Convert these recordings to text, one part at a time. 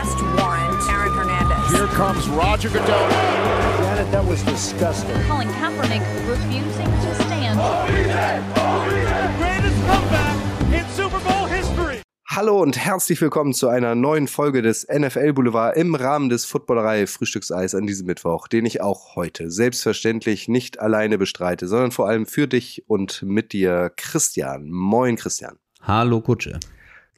arrest warrant Aaron Hernandez. Here comes Roger Goodell. Janet, that was disgusting. Colin Kaepernick refusing to stand. Greatest comeback in Super Bowl history. Hallo und herzlich willkommen zu einer neuen Folge des NFL Boulevard im Rahmen des Footballerei Frühstückseis an diesem Mittwoch, den ich auch heute selbstverständlich nicht alleine bestreite, sondern vor allem für dich und mit dir Christian. Moin Christian. Hallo Kutsche.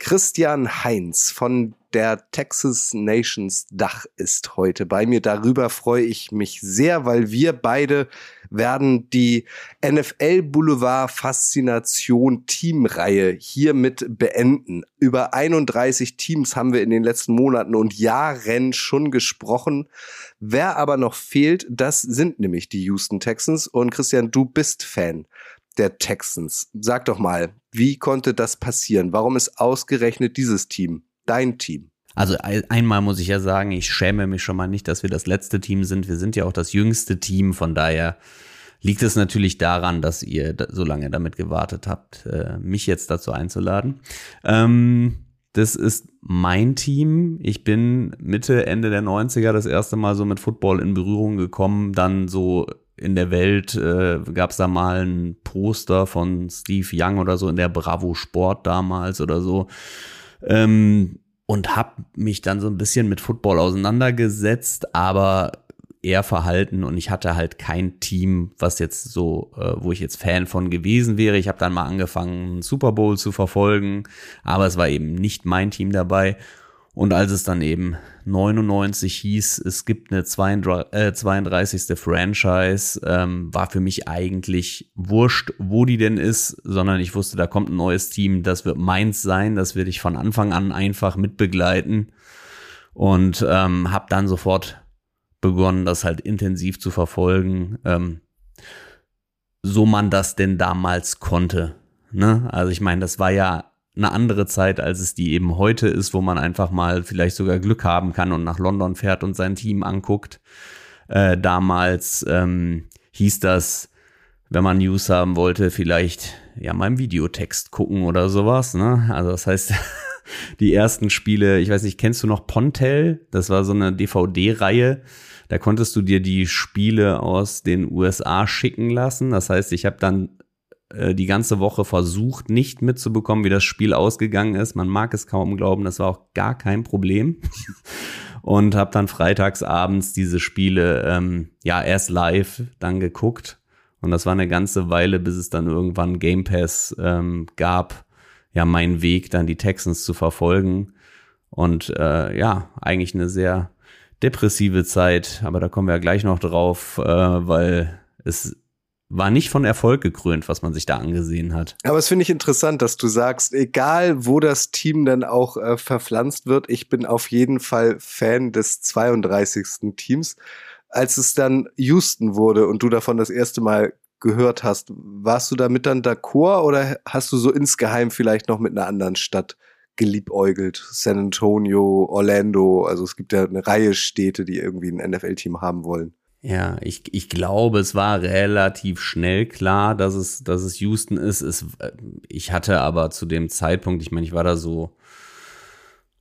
Christian Heinz von der Texas Nations Dach ist heute bei mir. Darüber freue ich mich sehr, weil wir beide werden die NFL Boulevard Faszination Teamreihe hiermit beenden. Über 31 Teams haben wir in den letzten Monaten und Jahren schon gesprochen. Wer aber noch fehlt, das sind nämlich die Houston Texans. Und Christian, du bist Fan der Texans. Sag doch mal, wie konnte das passieren? Warum ist ausgerechnet dieses Team dein Team? Also einmal muss ich ja sagen, ich schäme mich schon mal nicht, dass wir das letzte Team sind. Wir sind ja auch das jüngste Team, von daher liegt es natürlich daran, dass ihr so lange damit gewartet habt, äh, mich jetzt dazu einzuladen. Ähm, das ist mein Team. Ich bin Mitte, Ende der 90er das erste Mal so mit Football in Berührung gekommen, dann so in der Welt äh, gab es da mal ein Poster von Steve Young oder so in der Bravo Sport damals oder so. Ähm, und habe mich dann so ein bisschen mit Football auseinandergesetzt, aber eher verhalten und ich hatte halt kein Team, was jetzt so, äh, wo ich jetzt Fan von gewesen wäre. Ich habe dann mal angefangen, Super Bowl zu verfolgen, aber es war eben nicht mein Team dabei. Und als es dann eben 99 hieß, es gibt eine 32, äh, 32. Franchise, ähm, war für mich eigentlich wurscht, wo die denn ist, sondern ich wusste, da kommt ein neues Team, das wird meins sein, das werde ich von Anfang an einfach mitbegleiten und ähm, habe dann sofort begonnen, das halt intensiv zu verfolgen, ähm, so man das denn damals konnte. Ne? Also ich meine, das war ja eine andere Zeit, als es die eben heute ist, wo man einfach mal vielleicht sogar Glück haben kann und nach London fährt und sein Team anguckt. Äh, damals ähm, hieß das, wenn man News haben wollte, vielleicht ja mal im Videotext gucken oder sowas. Ne? Also das heißt, die ersten Spiele, ich weiß nicht, kennst du noch Pontel? Das war so eine DVD-Reihe. Da konntest du dir die Spiele aus den USA schicken lassen. Das heißt, ich habe dann äh, die ganze Woche versucht, nicht mitzubekommen, wie das Spiel ausgegangen ist. Man mag es kaum glauben, das war auch gar kein Problem. und habe dann freitags abends diese Spiele ähm, ja erst live dann geguckt. Und das war eine ganze Weile, bis es dann irgendwann Game Pass ähm, gab. Ja, mein Weg, dann die Texans zu verfolgen. Und äh, ja, eigentlich eine sehr depressive Zeit, aber da kommen wir ja gleich noch drauf, äh, weil es war nicht von Erfolg gekrönt, was man sich da angesehen hat. Aber es finde ich interessant, dass du sagst, egal wo das Team dann auch äh, verpflanzt wird, ich bin auf jeden Fall Fan des 32. Teams. Als es dann Houston wurde und du davon das erste Mal gehört hast, warst du damit dann d'accord oder hast du so insgeheim vielleicht noch mit einer anderen Stadt geliebäugelt? San Antonio, Orlando, also es gibt ja eine Reihe Städte, die irgendwie ein NFL-Team haben wollen. Ja, ich, ich glaube, es war relativ schnell klar, dass es, dass es Houston ist. Es, äh, ich hatte aber zu dem Zeitpunkt, ich meine, ich war da so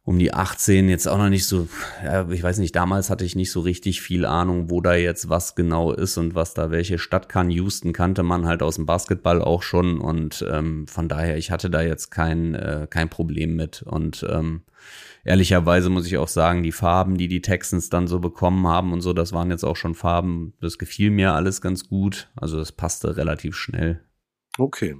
um die 18 jetzt auch noch nicht so, ja, ich weiß nicht, damals hatte ich nicht so richtig viel Ahnung, wo da jetzt was genau ist und was da welche Stadt kann. Houston kannte man halt aus dem Basketball auch schon und ähm, von daher, ich hatte da jetzt kein, äh, kein Problem mit und ähm, ehrlicherweise muss ich auch sagen, die Farben, die die Texans dann so bekommen haben und so, das waren jetzt auch schon Farben, das gefiel mir alles ganz gut. Also das passte relativ schnell. Okay.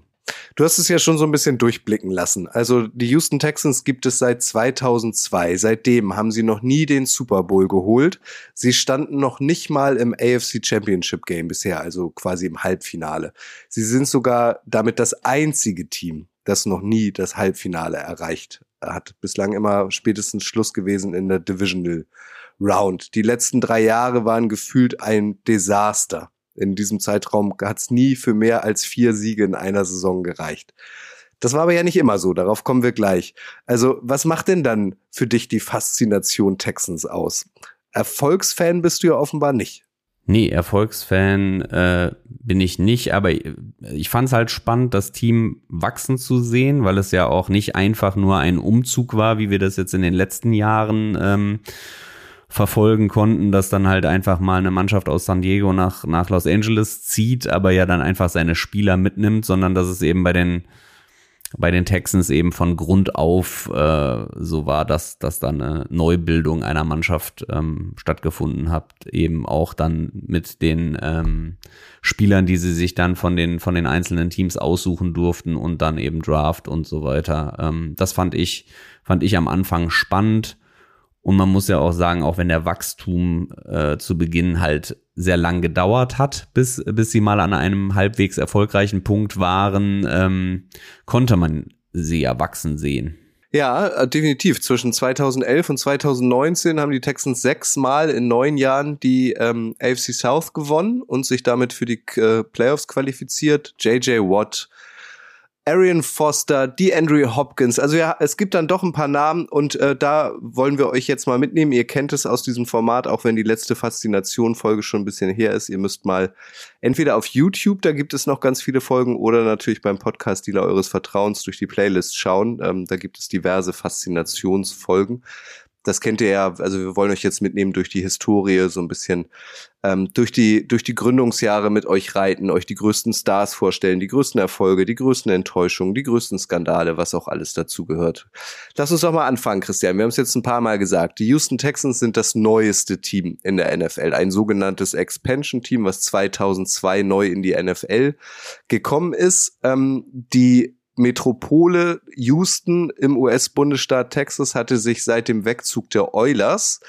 Du hast es ja schon so ein bisschen durchblicken lassen. Also die Houston Texans gibt es seit 2002. Seitdem haben sie noch nie den Super Bowl geholt. Sie standen noch nicht mal im AFC Championship Game bisher, also quasi im Halbfinale. Sie sind sogar damit das einzige Team, das noch nie das Halbfinale erreicht hat bislang immer spätestens Schluss gewesen in der Divisional Round. Die letzten drei Jahre waren gefühlt ein Desaster. In diesem Zeitraum hat es nie für mehr als vier Siege in einer Saison gereicht. Das war aber ja nicht immer so, darauf kommen wir gleich. Also, was macht denn dann für dich die Faszination Texans aus? Erfolgsfan bist du ja offenbar nicht. Nee, Erfolgsfan äh, bin ich nicht, aber ich fand es halt spannend, das Team wachsen zu sehen, weil es ja auch nicht einfach nur ein Umzug war, wie wir das jetzt in den letzten Jahren ähm, verfolgen konnten, dass dann halt einfach mal eine Mannschaft aus San Diego nach, nach Los Angeles zieht, aber ja dann einfach seine Spieler mitnimmt, sondern dass es eben bei den bei den Texans eben von Grund auf äh, so war, dass, dass da eine Neubildung einer Mannschaft ähm, stattgefunden hat, eben auch dann mit den ähm, Spielern, die sie sich dann von den, von den einzelnen Teams aussuchen durften und dann eben Draft und so weiter. Ähm, das fand ich, fand ich am Anfang spannend. Und man muss ja auch sagen, auch wenn der Wachstum äh, zu Beginn halt sehr lang gedauert hat, bis, bis sie mal an einem halbwegs erfolgreichen Punkt waren, ähm, konnte man sie ja wachsen sehen. Ja, äh, definitiv. Zwischen 2011 und 2019 haben die Texans sechsmal in neun Jahren die ähm, AFC South gewonnen und sich damit für die äh, Playoffs qualifiziert. JJ Watt, Arian Foster, DeAndre Hopkins. Also ja, es gibt dann doch ein paar Namen und äh, da wollen wir euch jetzt mal mitnehmen. Ihr kennt es aus diesem Format, auch wenn die letzte Faszination-Folge schon ein bisschen her ist. Ihr müsst mal entweder auf YouTube, da gibt es noch ganz viele Folgen, oder natürlich beim Podcast-Dealer eures Vertrauens durch die Playlist schauen. Ähm, da gibt es diverse Faszinationsfolgen das kennt ihr ja, also wir wollen euch jetzt mitnehmen durch die Historie, so ein bisschen ähm, durch die durch die Gründungsjahre mit euch reiten, euch die größten Stars vorstellen, die größten Erfolge, die größten Enttäuschungen, die größten Skandale, was auch alles dazu gehört. Lass uns doch mal anfangen, Christian. Wir haben es jetzt ein paar Mal gesagt. Die Houston Texans sind das neueste Team in der NFL, ein sogenanntes Expansion Team, was 2002 neu in die NFL gekommen ist. Ähm, die Metropole Houston im US-Bundesstaat Texas hatte sich seit dem Wegzug der Oilers,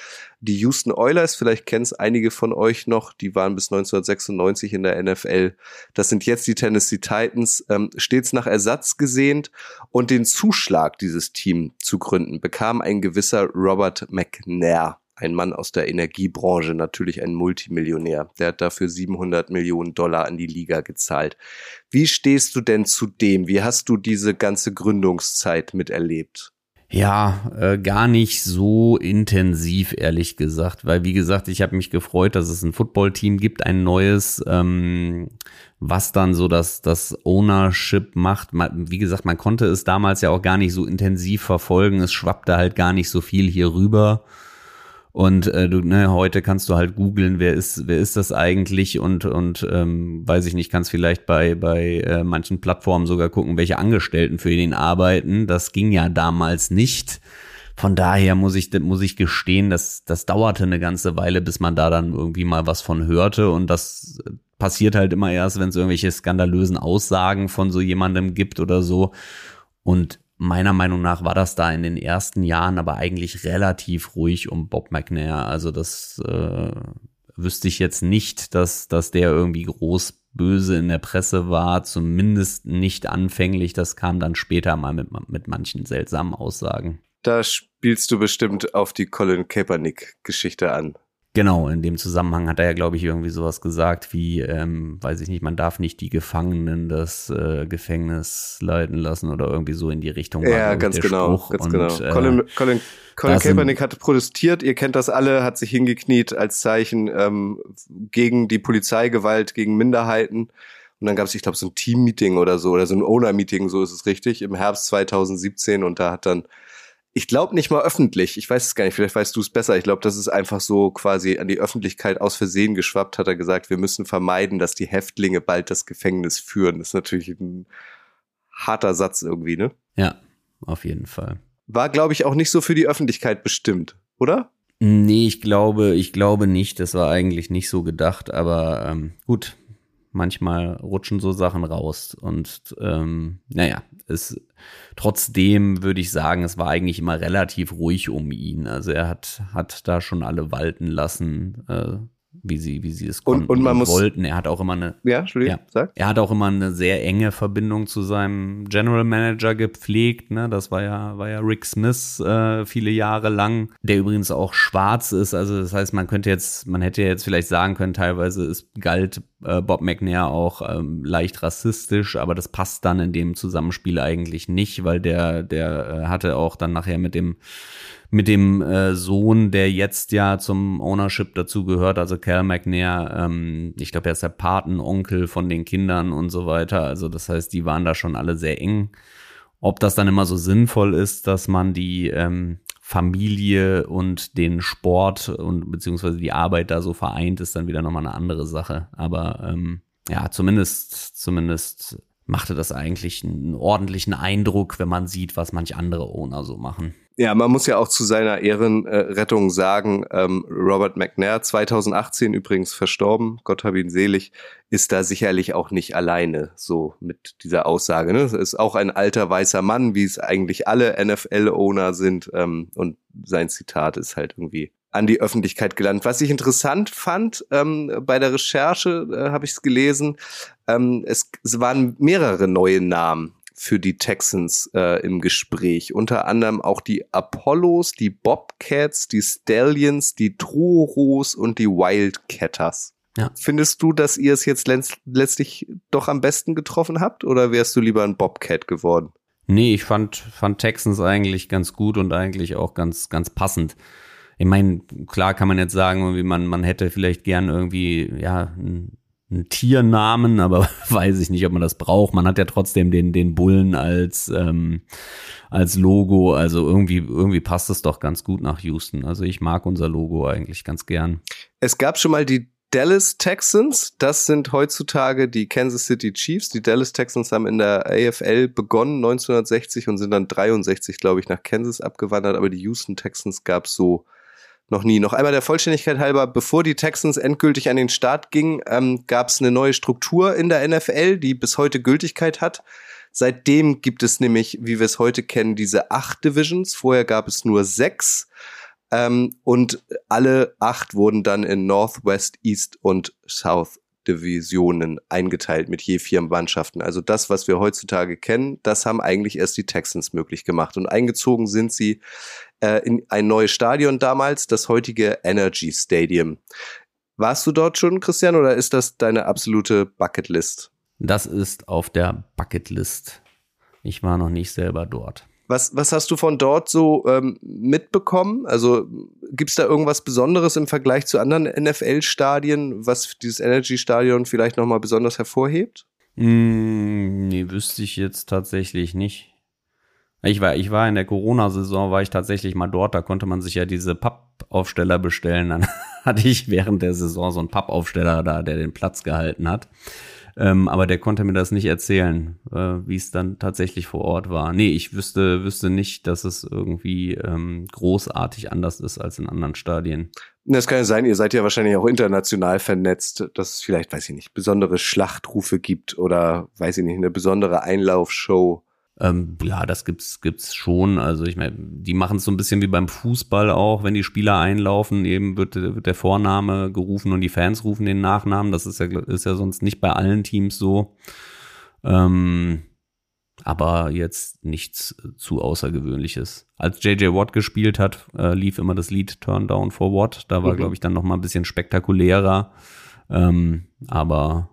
die Houston Oilers, vielleicht kennen es einige von euch noch, die waren bis 1996 in der NFL. Das sind jetzt die Tennessee Titans, ähm, stets nach Ersatz gesehnt. Und den Zuschlag, dieses Team zu gründen, bekam ein gewisser Robert McNair ein Mann aus der Energiebranche, natürlich ein Multimillionär. Der hat dafür 700 Millionen Dollar an die Liga gezahlt. Wie stehst du denn zu dem? Wie hast du diese ganze Gründungszeit miterlebt? Ja, äh, gar nicht so intensiv, ehrlich gesagt, weil wie gesagt, ich habe mich gefreut, dass es ein Footballteam gibt, ein neues, ähm, was dann so das, das Ownership macht. Wie gesagt, man konnte es damals ja auch gar nicht so intensiv verfolgen, es schwappte halt gar nicht so viel hier rüber. Und äh, du, ne, heute kannst du halt googeln, wer ist, wer ist das eigentlich und und ähm, weiß ich nicht, kannst vielleicht bei bei äh, manchen Plattformen sogar gucken, welche Angestellten für ihn arbeiten. Das ging ja damals nicht. Von daher muss ich muss ich gestehen, dass das dauerte eine ganze Weile, bis man da dann irgendwie mal was von hörte und das passiert halt immer erst, wenn es irgendwelche skandalösen Aussagen von so jemandem gibt oder so. Und Meiner Meinung nach war das da in den ersten Jahren aber eigentlich relativ ruhig um Bob McNair. Also das äh, wüsste ich jetzt nicht, dass, dass der irgendwie groß böse in der Presse war, zumindest nicht anfänglich. Das kam dann später mal mit, mit manchen seltsamen Aussagen. Da spielst du bestimmt auf die Colin Kaepernick-Geschichte an. Genau, in dem Zusammenhang hat er ja, glaube ich, irgendwie sowas gesagt wie, ähm, weiß ich nicht, man darf nicht die Gefangenen das äh, Gefängnis leiten lassen oder irgendwie so in die Richtung. Ja, ganz genau, Spruch. ganz Und, genau. Äh, Colin, Colin, Colin Kaepernick hatte protestiert, ihr kennt das alle, hat sich hingekniet als Zeichen ähm, gegen die Polizeigewalt, gegen Minderheiten. Und dann gab es, ich glaube, so ein Team-Meeting oder so, oder so ein Owner-Meeting, so ist es richtig, im Herbst 2017. Und da hat dann ich glaube nicht mal öffentlich, ich weiß es gar nicht, vielleicht weißt du es besser. Ich glaube, das ist einfach so quasi an die Öffentlichkeit aus Versehen geschwappt, hat er gesagt, wir müssen vermeiden, dass die Häftlinge bald das Gefängnis führen. Das ist natürlich ein harter Satz irgendwie, ne? Ja, auf jeden Fall. War, glaube ich, auch nicht so für die Öffentlichkeit bestimmt, oder? Nee, ich glaube, ich glaube nicht. Das war eigentlich nicht so gedacht, aber ähm, gut, manchmal rutschen so Sachen raus. Und ähm, naja, es trotzdem würde ich sagen, es war eigentlich immer relativ ruhig um ihn. Also er hat, hat da schon alle walten lassen, äh, wie sie, wie sie es Und- konnten und man muss- wollten. Er hat auch immer eine Ja, Ja. sag. er hat auch immer eine sehr enge Verbindung zu seinem General Manager gepflegt. Ne? Das war ja, war ja Rick Smith äh, viele Jahre lang, der übrigens auch schwarz ist. Also das heißt, man könnte jetzt, man hätte jetzt vielleicht sagen können, teilweise ist galt äh, Bob McNair auch ähm, leicht rassistisch, aber das passt dann in dem Zusammenspiel eigentlich nicht, weil der, der äh, hatte auch dann nachher mit dem mit dem äh, Sohn, der jetzt ja zum Ownership dazu gehört, also Cal McNair, ähm, ich glaube, er ist der Patenonkel von den Kindern und so weiter. Also das heißt, die waren da schon alle sehr eng. Ob das dann immer so sinnvoll ist, dass man die ähm, Familie und den Sport und beziehungsweise die Arbeit da so vereint, ist dann wieder nochmal eine andere Sache. Aber ähm, ja, zumindest, zumindest machte das eigentlich einen ordentlichen Eindruck, wenn man sieht, was manch andere Owner so machen. Ja, man muss ja auch zu seiner Ehrenrettung sagen, ähm, Robert McNair, 2018 übrigens verstorben, Gott hab ihn selig, ist da sicherlich auch nicht alleine so mit dieser Aussage. Ne? Ist auch ein alter weißer Mann, wie es eigentlich alle NFL-Owner sind. Ähm, und sein Zitat ist halt irgendwie an die Öffentlichkeit gelandet. Was ich interessant fand ähm, bei der Recherche, äh, habe ich es gelesen, ähm, es, es waren mehrere neue Namen für die Texans äh, im Gespräch. Unter anderem auch die Apollos, die Bobcats, die Stallions, die Toros und die Wildcatters. Ja. Findest du, dass ihr es jetzt letztlich doch am besten getroffen habt oder wärst du lieber ein Bobcat geworden? Nee, ich fand, fand Texans eigentlich ganz gut und eigentlich auch ganz, ganz passend ich meine, klar kann man jetzt sagen, irgendwie man, man hätte vielleicht gern irgendwie, ja, einen, einen Tiernamen, aber weiß ich nicht, ob man das braucht. Man hat ja trotzdem den, den Bullen als, ähm, als Logo. Also irgendwie, irgendwie passt es doch ganz gut nach Houston. Also ich mag unser Logo eigentlich ganz gern. Es gab schon mal die Dallas Texans, das sind heutzutage die Kansas City Chiefs. Die Dallas Texans haben in der AFL begonnen 1960 und sind dann 63, glaube ich, nach Kansas abgewandert. Aber die Houston Texans gab es so noch nie. Noch einmal der Vollständigkeit halber, bevor die Texans endgültig an den Start gingen, ähm, gab es eine neue Struktur in der NFL, die bis heute Gültigkeit hat. Seitdem gibt es nämlich, wie wir es heute kennen, diese acht Divisions. Vorher gab es nur sechs. Ähm, und alle acht wurden dann in Northwest, East und South Divisionen eingeteilt mit je vier Mannschaften. Also das, was wir heutzutage kennen, das haben eigentlich erst die Texans möglich gemacht. Und eingezogen sind sie äh, in ein neues Stadion damals, das heutige Energy Stadium. Warst du dort schon, Christian, oder ist das deine absolute Bucketlist? Das ist auf der Bucketlist. Ich war noch nicht selber dort. Was, was hast du von dort so ähm, mitbekommen? Also gibt es da irgendwas Besonderes im Vergleich zu anderen NFL-Stadien, was dieses Energy-Stadion vielleicht nochmal besonders hervorhebt? Mm, nee, wüsste ich jetzt tatsächlich nicht. Ich war, ich war in der Corona-Saison, war ich tatsächlich mal dort, da konnte man sich ja diese Pappaufsteller bestellen. Dann hatte ich während der Saison so einen Pappaufsteller da, der den Platz gehalten hat. Ähm, aber der konnte mir das nicht erzählen, äh, wie es dann tatsächlich vor Ort war. Nee, ich wüsste, wüsste nicht, dass es irgendwie ähm, großartig anders ist als in anderen Stadien. Das kann ja sein, ihr seid ja wahrscheinlich auch international vernetzt, dass es vielleicht, weiß ich nicht, besondere Schlachtrufe gibt oder, weiß ich nicht, eine besondere Einlaufshow ähm, ja, das gibt's gibt's schon. Also ich meine, die machen es so ein bisschen wie beim Fußball auch, wenn die Spieler einlaufen, eben wird, wird, der Vorname gerufen und die Fans rufen den Nachnamen. Das ist ja ist ja sonst nicht bei allen Teams so. Ähm, aber jetzt nichts zu außergewöhnliches. Als JJ Watt gespielt hat, äh, lief immer das Lied Turn Down for Watt. Da war, mhm. glaube ich, dann noch mal ein bisschen spektakulärer. Ähm, aber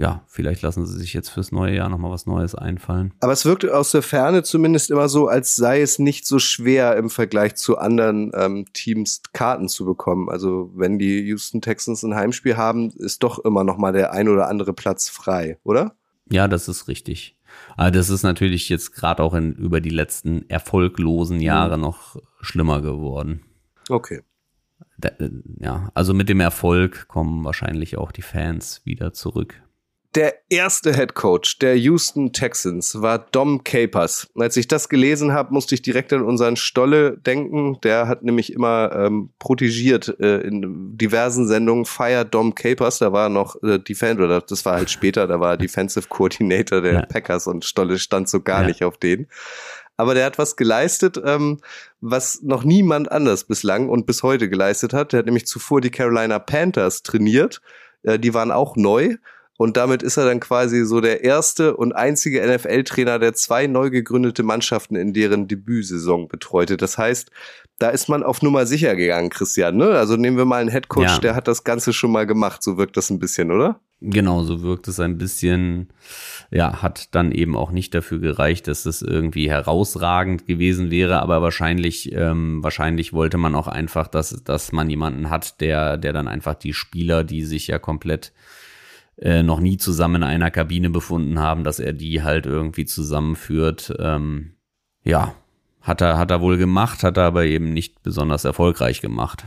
ja, vielleicht lassen sie sich jetzt fürs neue Jahr nochmal was Neues einfallen. Aber es wirkt aus der Ferne zumindest immer so, als sei es nicht so schwer im Vergleich zu anderen ähm, Teams Karten zu bekommen. Also wenn die Houston Texans ein Heimspiel haben, ist doch immer nochmal der ein oder andere Platz frei, oder? Ja, das ist richtig. Aber das ist natürlich jetzt gerade auch in, über die letzten erfolglosen Jahre mhm. noch schlimmer geworden. Okay. Äh, ja, also mit dem Erfolg kommen wahrscheinlich auch die Fans wieder zurück. Der erste Head Coach der Houston Texans war Dom Capers. Als ich das gelesen habe, musste ich direkt an unseren Stolle denken. Der hat nämlich immer ähm, protegiert äh, in diversen Sendungen Fire Dom Capers. Da war noch äh, Defender, oder das war halt später, da war Defensive Coordinator der ja. Packers und Stolle stand so gar ja. nicht auf den. Aber der hat was geleistet, ähm, was noch niemand anders bislang und bis heute geleistet hat. Der hat nämlich zuvor die Carolina Panthers trainiert. Äh, die waren auch neu Und damit ist er dann quasi so der erste und einzige NFL-Trainer, der zwei neu gegründete Mannschaften in deren Debütsaison betreute. Das heißt, da ist man auf Nummer sicher gegangen, Christian. Ne? Also nehmen wir mal einen Headcoach, Ja. der hat das Ganze schon mal gemacht. So wirkt das ein bisschen, oder? Genau, so wirkt es ein bisschen, ja, hat dann eben auch nicht dafür gereicht, dass es irgendwie herausragend gewesen wäre, aber wahrscheinlich, ähm, wahrscheinlich wollte man auch einfach, dass, dass man jemanden hat, der, der dann einfach die Spieler, die sich ja komplett äh, noch nie zusammen in einer Kabine befunden haben, dass er die halt irgendwie zusammenführt. Ähm, ja, hat er, hat er wohl gemacht, hat er aber eben nicht besonders erfolgreich gemacht.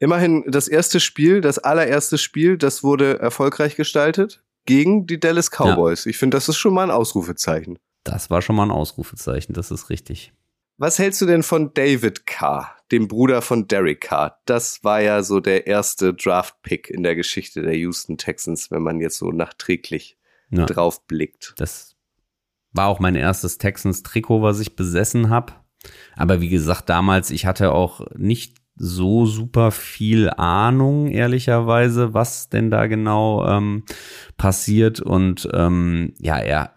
Immerhin das erste Spiel, das allererste Spiel, das wurde erfolgreich gestaltet gegen die Dallas Cowboys. Ich finde, das ist schon mal ein Ausrufezeichen. Das war schon mal ein Ausrufezeichen, das ist richtig. Was hältst du denn von David Carr, dem Bruder von Derek Carr? Das war ja so der erste Draft-Pick in der Geschichte der Houston Texans, wenn man jetzt so nachträglich Ja. drauf blickt. Das war auch mein erstes Texans-Trikot, was ich besessen habe. Aber wie gesagt, damals, ich hatte auch nicht so super viel Ahnung, ehrlicherweise, was denn da genau ähm, passiert. Und ähm, ja, er,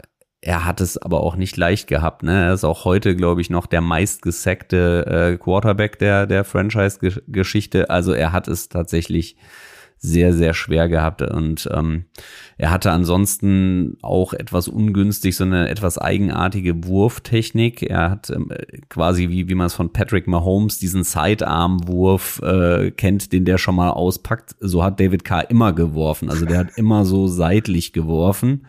er hat es aber auch nicht leicht gehabt. Ne? Er ist auch heute, glaube ich, noch der meistgesackte äh, Quarterback der, der Franchise-Geschichte. Also er hat es tatsächlich sehr, sehr schwer gehabt. Und ähm, er hatte ansonsten auch etwas ungünstig, so eine etwas eigenartige Wurftechnik. Er hat ähm, quasi, wie, wie man es von Patrick Mahomes, diesen Sidearm-Wurf äh, kennt, den der schon mal auspackt. So hat David Carr immer geworfen. Also der hat immer so seitlich geworfen,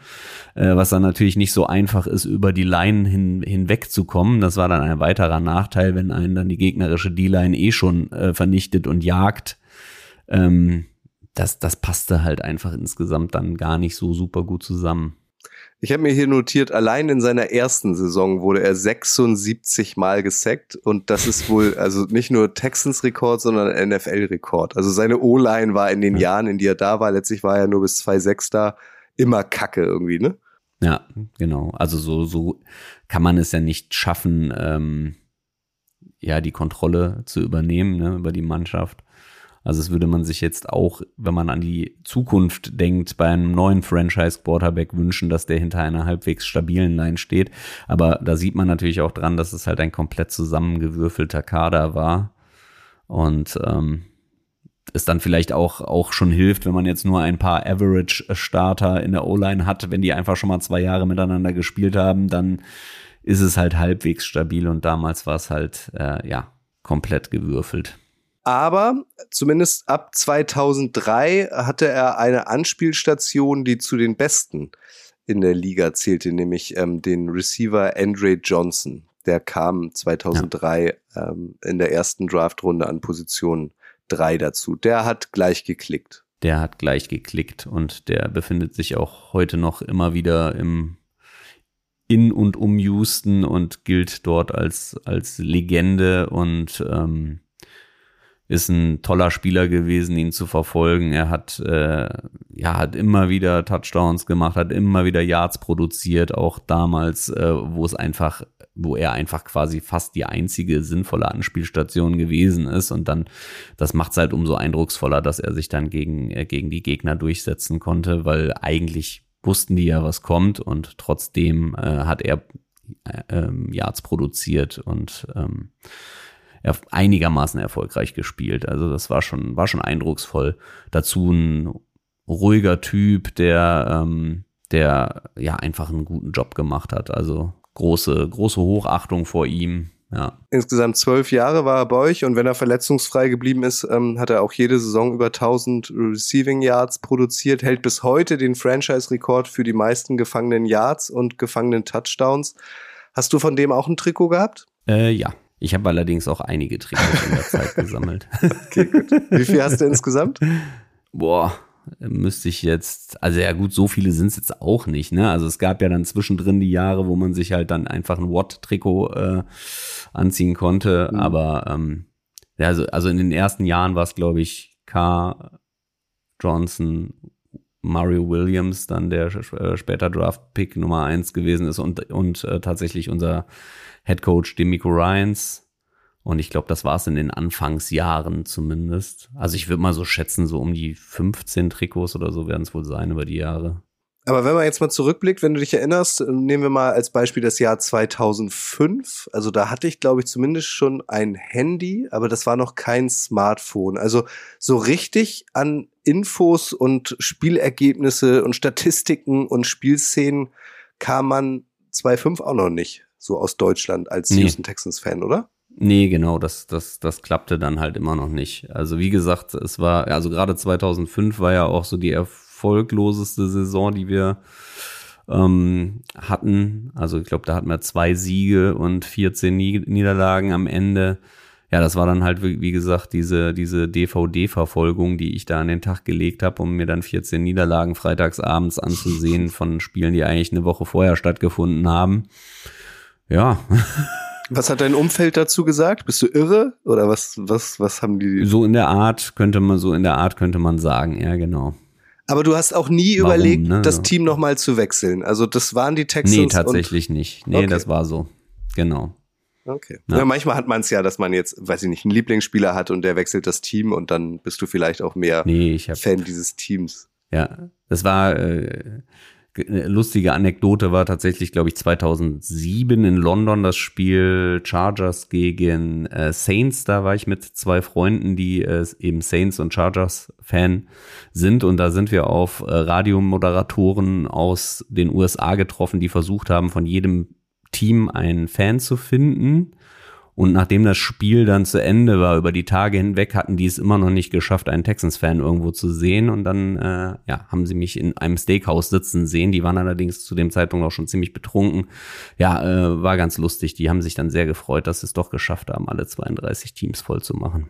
äh, was dann natürlich nicht so einfach ist, über die Line hin, hinwegzukommen. Das war dann ein weiterer Nachteil, wenn einen dann die gegnerische D-Line eh schon äh, vernichtet und jagt. Ähm, das, das passte halt einfach insgesamt dann gar nicht so super gut zusammen. Ich habe mir hier notiert, allein in seiner ersten Saison wurde er 76 Mal gesackt und das ist wohl also nicht nur Texans Rekord, sondern NFL Rekord. Also seine O-Line war in den Jahren, in die er da war, letztlich war er nur bis 2,6 da, immer Kacke irgendwie, ne? Ja, genau. Also so, so kann man es ja nicht schaffen, ähm, ja, die Kontrolle zu übernehmen ne, über die Mannschaft. Also es würde man sich jetzt auch, wenn man an die Zukunft denkt, bei einem neuen Franchise-Quarterback wünschen, dass der hinter einer halbwegs stabilen Line steht. Aber da sieht man natürlich auch dran, dass es halt ein komplett zusammengewürfelter Kader war. Und ähm, es dann vielleicht auch, auch schon hilft, wenn man jetzt nur ein paar Average-Starter in der O-Line hat, wenn die einfach schon mal zwei Jahre miteinander gespielt haben, dann ist es halt halbwegs stabil und damals war es halt, äh, ja, komplett gewürfelt. Aber zumindest ab 2003 hatte er eine Anspielstation, die zu den besten in der Liga zählte, nämlich ähm, den Receiver Andre Johnson. Der kam 2003 ähm, in der ersten Draftrunde an Position 3 dazu. Der hat gleich geklickt. Der hat gleich geklickt und der befindet sich auch heute noch immer wieder im in und um Houston und gilt dort als, als Legende und ähm, ist ein toller Spieler gewesen, ihn zu verfolgen. Er hat, äh, ja, hat immer wieder Touchdowns gemacht, hat immer wieder Yards produziert, auch damals, äh, wo es einfach, wo er einfach quasi fast die einzige sinnvolle Anspielstation gewesen ist. Und dann, das macht es halt umso eindrucksvoller, dass er sich dann gegen, äh, gegen die Gegner durchsetzen konnte, weil eigentlich wussten die ja, was kommt und trotzdem äh, hat er äh, ähm, Yards produziert und ähm, einigermaßen erfolgreich gespielt. Also das war schon, war schon eindrucksvoll. Dazu ein ruhiger Typ, der, ähm, der ja einfach einen guten Job gemacht hat. Also große, große Hochachtung vor ihm. Ja. Insgesamt zwölf Jahre war er bei euch und wenn er verletzungsfrei geblieben ist, ähm, hat er auch jede Saison über 1000 Receiving Yards produziert, hält bis heute den Franchise-Rekord für die meisten gefangenen Yards und gefangenen Touchdowns. Hast du von dem auch ein Trikot gehabt? Äh, ja. Ich habe allerdings auch einige Trikots in der Zeit gesammelt. Okay, gut. Wie viel hast du insgesamt? Boah, müsste ich jetzt, also ja gut, so viele sind es jetzt auch nicht, ne? Also es gab ja dann zwischendrin die Jahre, wo man sich halt dann einfach ein Watt-Trikot äh, anziehen konnte, Mhm. aber ähm, ja, also, also in den ersten Jahren war es, glaube ich, K. Johnson, Mario Williams, dann der äh, später Draft-Pick Nummer eins gewesen ist und, und äh, tatsächlich unser Head Coach Demico Ryans Und ich glaube, das war es in den Anfangsjahren zumindest. Also ich würde mal so schätzen, so um die 15 Trikots oder so werden es wohl sein über die Jahre. Aber wenn man jetzt mal zurückblickt, wenn du dich erinnerst, nehmen wir mal als Beispiel das Jahr 2005. Also da hatte ich, glaube ich, zumindest schon ein Handy, aber das war noch kein Smartphone. Also so richtig an Infos und Spielergebnisse und Statistiken und Spielszenen kam man 2005 auch noch nicht, so aus Deutschland als Nee. Houston Texans Fan, oder? Nee, genau, das, das, das klappte dann halt immer noch nicht. Also wie gesagt, es war, also gerade 2005 war ja auch so die erfolgloseste Saison, die wir ähm, hatten. Also ich glaube, da hatten wir zwei Siege und 14 Nie Niederlagen am Ende. Ja, das war dann halt, wie wie gesagt, diese, diese DVD-Verfolgung, die ich da an den Tag gelegt habe, um mir dann 14 Niederlagen freitagsabends anzusehen von Spielen, die eigentlich eine Woche vorher stattgefunden haben. Ja, Was hat dein Umfeld dazu gesagt? Bist du irre? Oder was, was, was haben die? So in der Art könnte man, so in der Art könnte man sagen, ja, genau. Aber du hast auch nie Warum, überlegt, ne? das Team nochmal zu wechseln. Also das waren die Texans. Nee, tatsächlich nicht. Nee, Okay. das war so. Genau. Okay. Ja. Ja. manchmal hat man es ja, dass man jetzt, weiß ich nicht, einen Lieblingsspieler hat und der wechselt das Team und dann bist du vielleicht auch mehr Nee, Fan dieses Teams. ja, das war äh, lustige Anekdote war tatsächlich, glaube ich, 2007 in London das Spiel Chargers gegen äh, Saints. Da war ich mit zwei Freunden, die äh, eben Saints und Chargers Fan sind und da sind wir auf äh, Radiomoderatoren aus den USA getroffen, die versucht haben, von jedem Team einen Fan zu finden. Und nachdem das Spiel dann zu Ende war, über die Tage hinweg, hatten die es immer noch nicht geschafft, einen Texans-Fan irgendwo zu sehen. Und dann äh, ja, haben sie mich in einem Steakhouse sitzen sehen. Die waren allerdings zu dem Zeitpunkt auch schon ziemlich betrunken. Ja, äh, war ganz lustig. Die haben sich dann sehr gefreut, dass sie es doch geschafft haben, alle 32 Teams voll zu machen.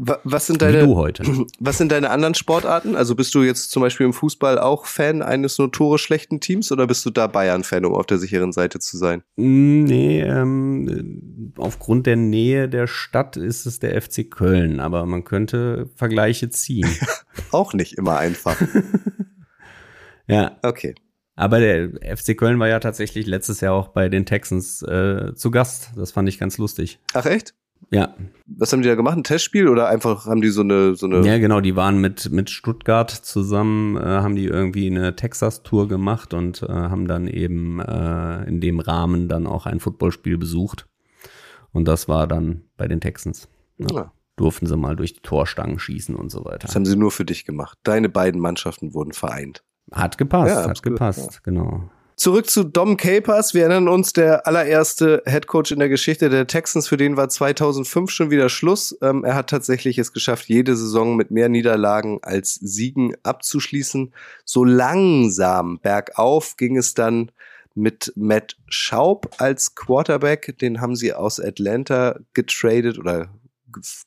Wa- Was sind deine, was sind deine anderen Sportarten? Also bist du jetzt zum Beispiel im Fußball auch Fan eines notorisch schlechten Teams oder bist du da Bayern-Fan, um auf der sicheren Seite zu sein? Mm, Nee, ähm, aufgrund der Nähe der Stadt ist es der FC Köln, aber man könnte Vergleiche ziehen. Auch nicht immer einfach. ja, Okay. Aber der FC Köln war ja tatsächlich letztes Jahr auch bei den Texans äh, zu Gast. Das fand ich ganz lustig. Ach echt? Ja, Was haben die da gemacht? Ein Testspiel oder einfach haben die so eine so eine ja genau. Die waren mit mit Stuttgart zusammen, äh, haben die irgendwie eine Texas-Tour gemacht und äh, haben dann eben äh, in dem Rahmen dann auch ein Footballspiel besucht. Und das war dann bei den Texans. Ja. Ja. Durften sie mal durch die Torstangen schießen und so weiter. Das haben sie nur für dich gemacht. Deine beiden Mannschaften wurden vereint. Hat gepasst, Ja, hat absolut, gepasst, genau. Zurück zu Dom Capers. Wir erinnern uns, der allererste Head Coach in der Geschichte der Texans, für den war 2005 schon wieder Schluss. Ähm, er hat tatsächlich es geschafft, jede Saison mit mehr Niederlagen als Siegen abzuschließen. So langsam bergauf ging es dann mit Matt Schaub als Quarterback. Den haben sie aus Atlanta getradet oder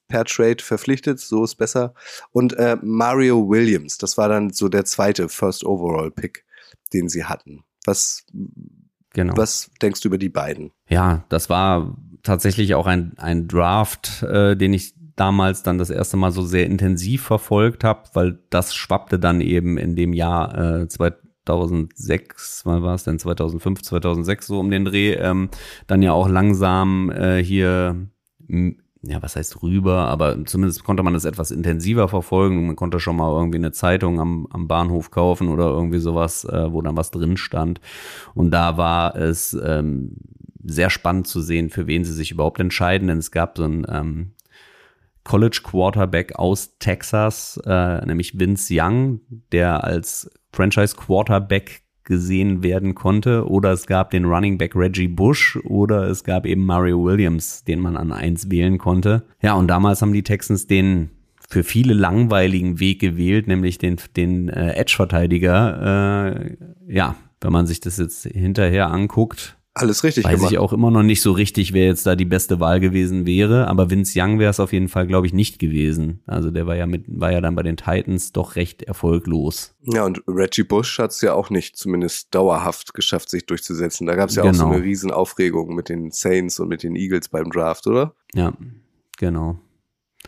per Trade verpflichtet, so ist besser. Und äh, Mario Williams, das war dann so der zweite First Overall Pick, den sie hatten. Was, Genau. was denkst du über die beiden? Ja, das war tatsächlich auch ein, ein Draft, äh, den ich damals dann das erste Mal so sehr intensiv verfolgt habe, weil das schwappte dann eben in dem Jahr äh, 2006, wann war es denn, 2005, 2006 so um den Dreh, ähm, dann ja auch langsam äh, hier, ja, was heißt rüber, aber zumindest konnte man das etwas intensiver verfolgen. Man konnte schon mal irgendwie eine Zeitung am, am Bahnhof kaufen oder irgendwie sowas, äh, wo dann was drin stand. Und da war es ähm, sehr spannend zu sehen, für wen sie sich überhaupt entscheiden, denn es gab so ein ähm, College Quarterback aus Texas, äh, nämlich Vince Young, der als Franchise Quarterback gesehen werden konnte, oder es gab den Running Back Reggie Bush oder es gab eben Mario Williams, den man an eins wählen konnte. Ja, und damals haben die Texans den für viele langweiligen Weg gewählt, nämlich den, den äh, Edge-Verteidiger. Äh, ja, wenn man sich das jetzt hinterher anguckt, Alles richtig Weiß gemacht. ich auch immer noch nicht so richtig, wer jetzt da die beste Wahl gewesen wäre, aber Vince Young wäre es auf jeden Fall, glaube ich, nicht gewesen. Also der war ja mit, war ja dann bei den Titans doch recht erfolglos. Ja, und Reggie Bush hat es ja auch nicht zumindest dauerhaft geschafft, sich durchzusetzen. Da gab es ja auch so Genau. eine Riesenaufregung mit den Saints und mit den Eagles beim Draft, oder? Ja, genau.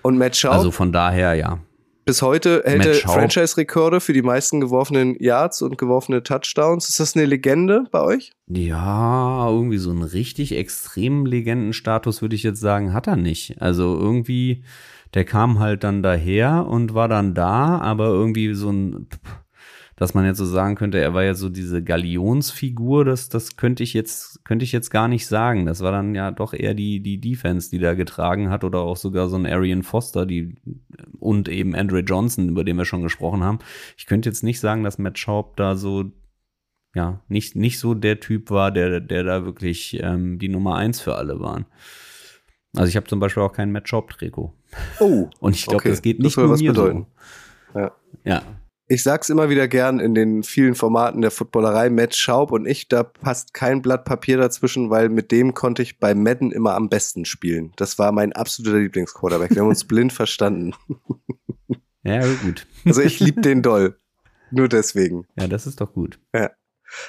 Und Matt Schaub, Also von daher, ja. Bis heute hält er. Franchise-Rekorde für die meisten geworfenen Yards und geworfene Touchdowns. Ist das eine Legende bei euch? Ja, irgendwie so einen richtig extremen Legendenstatus würde ich jetzt sagen, hat er nicht. Also irgendwie, der kam halt dann daher und war dann da, aber irgendwie so ein, dass man jetzt so sagen könnte, er war ja so diese Galionsfigur, das, das könnte ich jetzt, könnte ich jetzt gar nicht sagen. Das war dann ja doch eher die, die Defense, die da getragen hat oder auch sogar so ein Arian Foster, die, und eben Andre Johnson, über den wir schon gesprochen haben. Ich könnte jetzt nicht sagen, dass Matt Schaub da so ja, nicht, nicht so der Typ war, der, der da wirklich ähm, die Nummer eins für alle waren. Also ich habe zum Beispiel auch kein Matt Schaub-Trikot. Oh. Und ich glaube, Okay, das geht das nicht soll nur was mir bedeuten. so. Ja. Ja, Ich sag's immer wieder gern in den vielen Formaten der Footballerei, Matt Schaub und ich, da passt kein Blatt Papier dazwischen, weil mit dem konnte ich bei Madden immer am besten spielen. Das war mein absoluter Lieblingsquarterback. Wir haben uns blind verstanden. ja, gut. Also ich lieb den doll. Nur deswegen. Ja, das ist doch gut.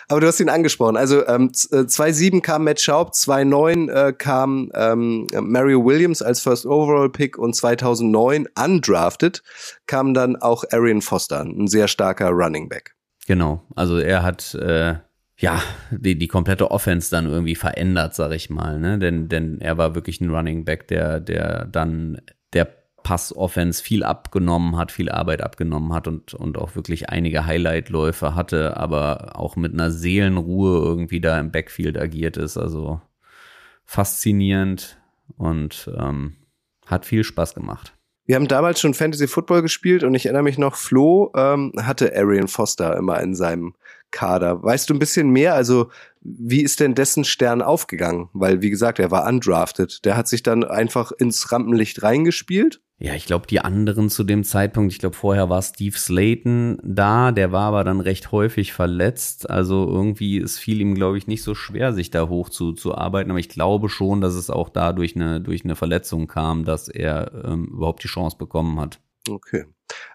Aber du hast ihn angesprochen. Also ähm, z- äh, 2-7 kam Matt Schaub, 2-9 äh, kam ähm, Mario Williams als First Overall Pick und 2009 undrafted kam dann auch Arian Foster, ein sehr starker Running Back. Genau. Also er hat äh, ja die, die komplette Offense dann irgendwie verändert, sag ich mal, ne? Denn, denn er war wirklich ein Running Back, der, der dann Pass-Offense viel abgenommen hat, viel Arbeit abgenommen hat und, und auch wirklich einige Highlight-Läufe hatte, aber auch mit einer Seelenruhe irgendwie da im Backfield agiert ist. Also faszinierend und ähm, hat viel Spaß gemacht. Wir haben damals schon Fantasy Football gespielt und ich erinnere mich noch, Flo ähm, hatte Arian Foster immer in seinem Kader. Weißt du ein bisschen mehr? Also, wie ist denn dessen Stern aufgegangen? Weil, wie gesagt, er war undrafted. Der hat sich dann einfach ins Rampenlicht reingespielt. Ja, ich glaube, die anderen zu dem Zeitpunkt, ich glaube, vorher war Steve Slayton da, der war aber dann recht häufig verletzt. Also irgendwie, es fiel ihm, glaube ich, nicht so schwer, sich da hoch zu, zu arbeiten. Aber ich glaube schon, dass es auch da durch eine, durch eine Verletzung kam, dass er ähm, überhaupt die Chance bekommen hat. Okay.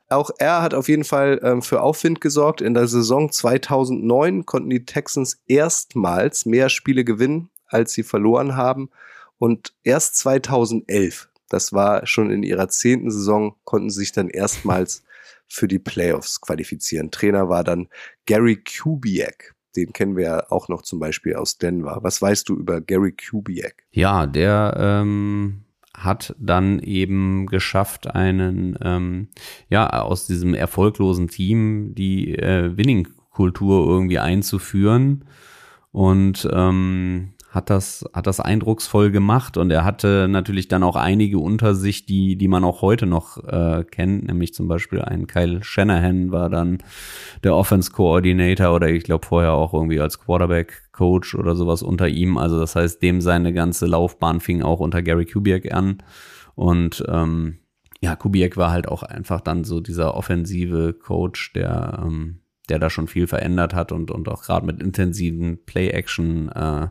Auch er hat auf jeden Fall ähm, für Aufwind gesorgt. In der Saison 2009 konnten die Texans erstmals mehr Spiele gewinnen, als sie verloren haben. Und erst 2011, das war schon in ihrer zehnten Saison, konnten sie sich dann erstmals für die Playoffs qualifizieren. Trainer war dann Gary Kubiak. Den kennen wir ja auch noch zum Beispiel aus Denver. Was weißt du über Gary Kubiak? Ja, der ähm, hat dann eben geschafft, einen, ähm, ja, aus diesem erfolglosen Team die äh, Winning-Kultur irgendwie einzuführen und ähm, hat das, hat das eindrucksvoll gemacht und er hatte natürlich dann auch einige unter sich, die, die man auch heute noch äh, kennt, nämlich zum Beispiel ein Kyle Shanahan war dann der Offense Coordinator oder ich glaube vorher auch irgendwie als Quarterback Coach oder sowas unter ihm. Also das heißt, dem seine ganze Laufbahn fing auch unter Gary Kubiak an und ähm, ja, Kubiak war halt auch einfach dann so dieser offensive Coach, der ähm, der da schon viel verändert hat und, und auch gerade mit intensiven Play-Action äh,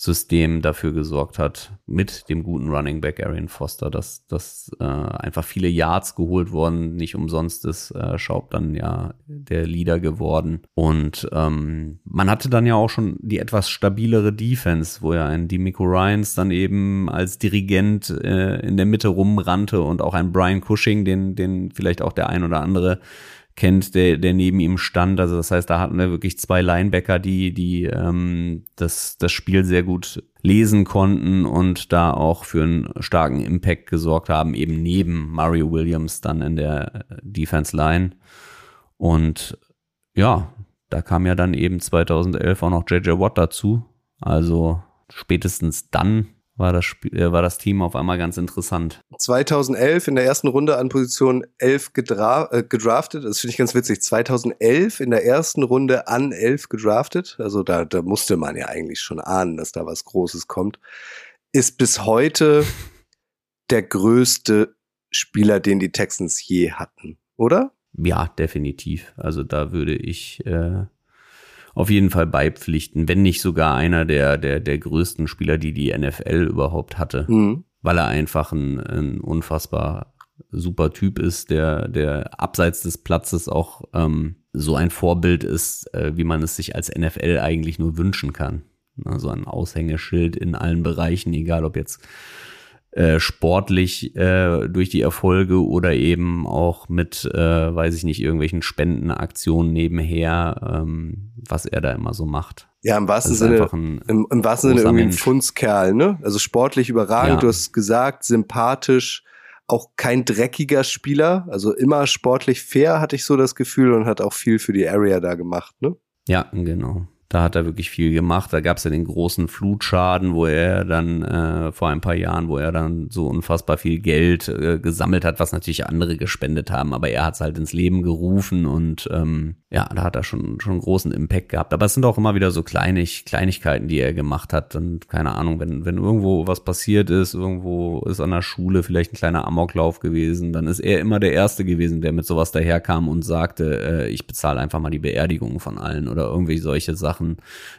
System dafür gesorgt hat, mit dem guten Running Back Arian Foster, dass, dass äh, einfach viele Yards geholt wurden. Nicht umsonst ist äh, Schaub dann ja der Leader geworden. Und ähm, man hatte dann ja auch schon die etwas stabilere Defense, wo ja ein Demico Ryans dann eben als Dirigent äh, in der Mitte rumrannte und auch ein Brian Cushing, den, den vielleicht auch der ein oder andere kennt, der, der neben ihm stand. Also das heißt, da hatten wir wirklich zwei Linebacker, die, die ähm, das, das Spiel sehr gut lesen konnten und da auch für einen starken Impact gesorgt haben, eben neben Mario Williams dann in der Defense Line. Und ja, da kam ja dann eben 2011 auch noch JJ Watt dazu. Also spätestens dann war das, Spiel, äh, war das Team auf einmal ganz interessant. 2011 in der ersten Runde an Position 11 gedra äh, gedraftet. Das finde ich ganz witzig. 2011 in der ersten Runde an 11 gedraftet. Also da, da musste man ja eigentlich schon ahnen, dass da was Großes kommt. Ist bis heute der größte Spieler, den die Texans je hatten, oder? Ja, definitiv. Also da würde ich äh, auf jeden Fall beipflichten, wenn nicht sogar einer der, der, der größten Spieler, die die NFL überhaupt hatte, Mhm. weil er einfach ein, ein unfassbar super Typ ist, der, der abseits des Platzes auch ähm, so ein Vorbild ist, äh, wie man es sich als NFL eigentlich nur wünschen kann. Also ein Aushängeschild in allen Bereichen, egal ob jetzt äh, sportlich äh, durch die Erfolge oder eben auch mit, äh, weiß ich nicht, irgendwelchen Spendenaktionen nebenher, ähm, was er da immer so macht. Ja, im wahrsten ist Sinne, ein im, im wahrsten Sinne irgendwie ein. Fundskerl, ne? Also sportlich überragend, Ja. du hast gesagt, sympathisch, auch kein dreckiger Spieler, also immer sportlich fair, hatte ich so das Gefühl und hat auch viel für die Area da gemacht, ne? Ja, genau. Da hat er wirklich viel gemacht. Da gab es ja den großen Flutschaden, wo er dann äh, vor ein paar Jahren, wo er dann so unfassbar viel Geld äh, gesammelt hat, was natürlich andere gespendet haben, aber er hat es halt ins Leben gerufen und ähm, ja, da hat er schon schon großen Impact gehabt. Aber es sind auch immer wieder so Kleinig, Kleinigkeiten, die er gemacht hat. Und keine Ahnung, wenn, wenn irgendwo was passiert ist, irgendwo ist an der Schule vielleicht ein kleiner Amoklauf gewesen, dann ist er immer der Erste gewesen, der mit sowas daherkam und sagte, äh, ich bezahle einfach mal die Beerdigung von allen oder irgendwie solche Sachen.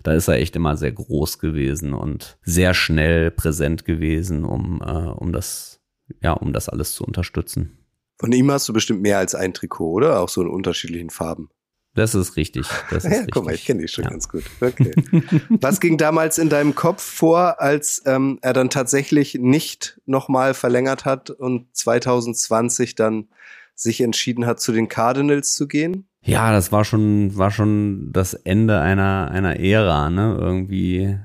Da ist er echt immer sehr groß gewesen und sehr schnell präsent gewesen, um, äh, um das, ja, um das alles zu unterstützen. Von ihm hast du bestimmt mehr als ein Trikot, oder? Auch so in unterschiedlichen Farben. Das ist richtig. Das ist Ja, richtig. guck mal, ich kenne dich schon Ja. ganz gut. Okay. Was ging damals in deinem Kopf vor, als ähm, er dann tatsächlich nicht nochmal verlängert hat und 2020 dann sich entschieden hat, zu den Cardinals zu gehen? Ja, das war schon, war schon das Ende einer, einer Ära, ne? Irgendwie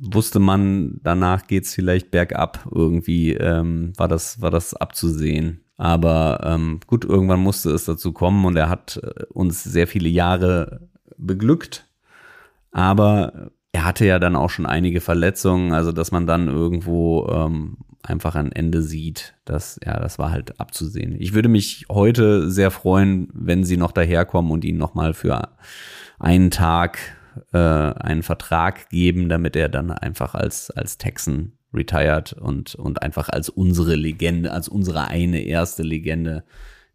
wusste man, danach geht's vielleicht bergab. Irgendwie ähm, war das, war das abzusehen. Aber ähm, gut, irgendwann musste es dazu kommen und er hat äh, uns sehr viele Jahre beglückt. Aber er hatte ja dann auch schon einige Verletzungen, also dass man dann irgendwo ähm, einfach ein Ende sieht. Das, ja, das war halt abzusehen. Ich würde mich heute sehr freuen, wenn sie noch daherkommen und ihn nochmal für einen Tag äh, einen Vertrag geben, damit er dann einfach als, als Texan retired und, und einfach als unsere Legende, als unsere eine erste Legende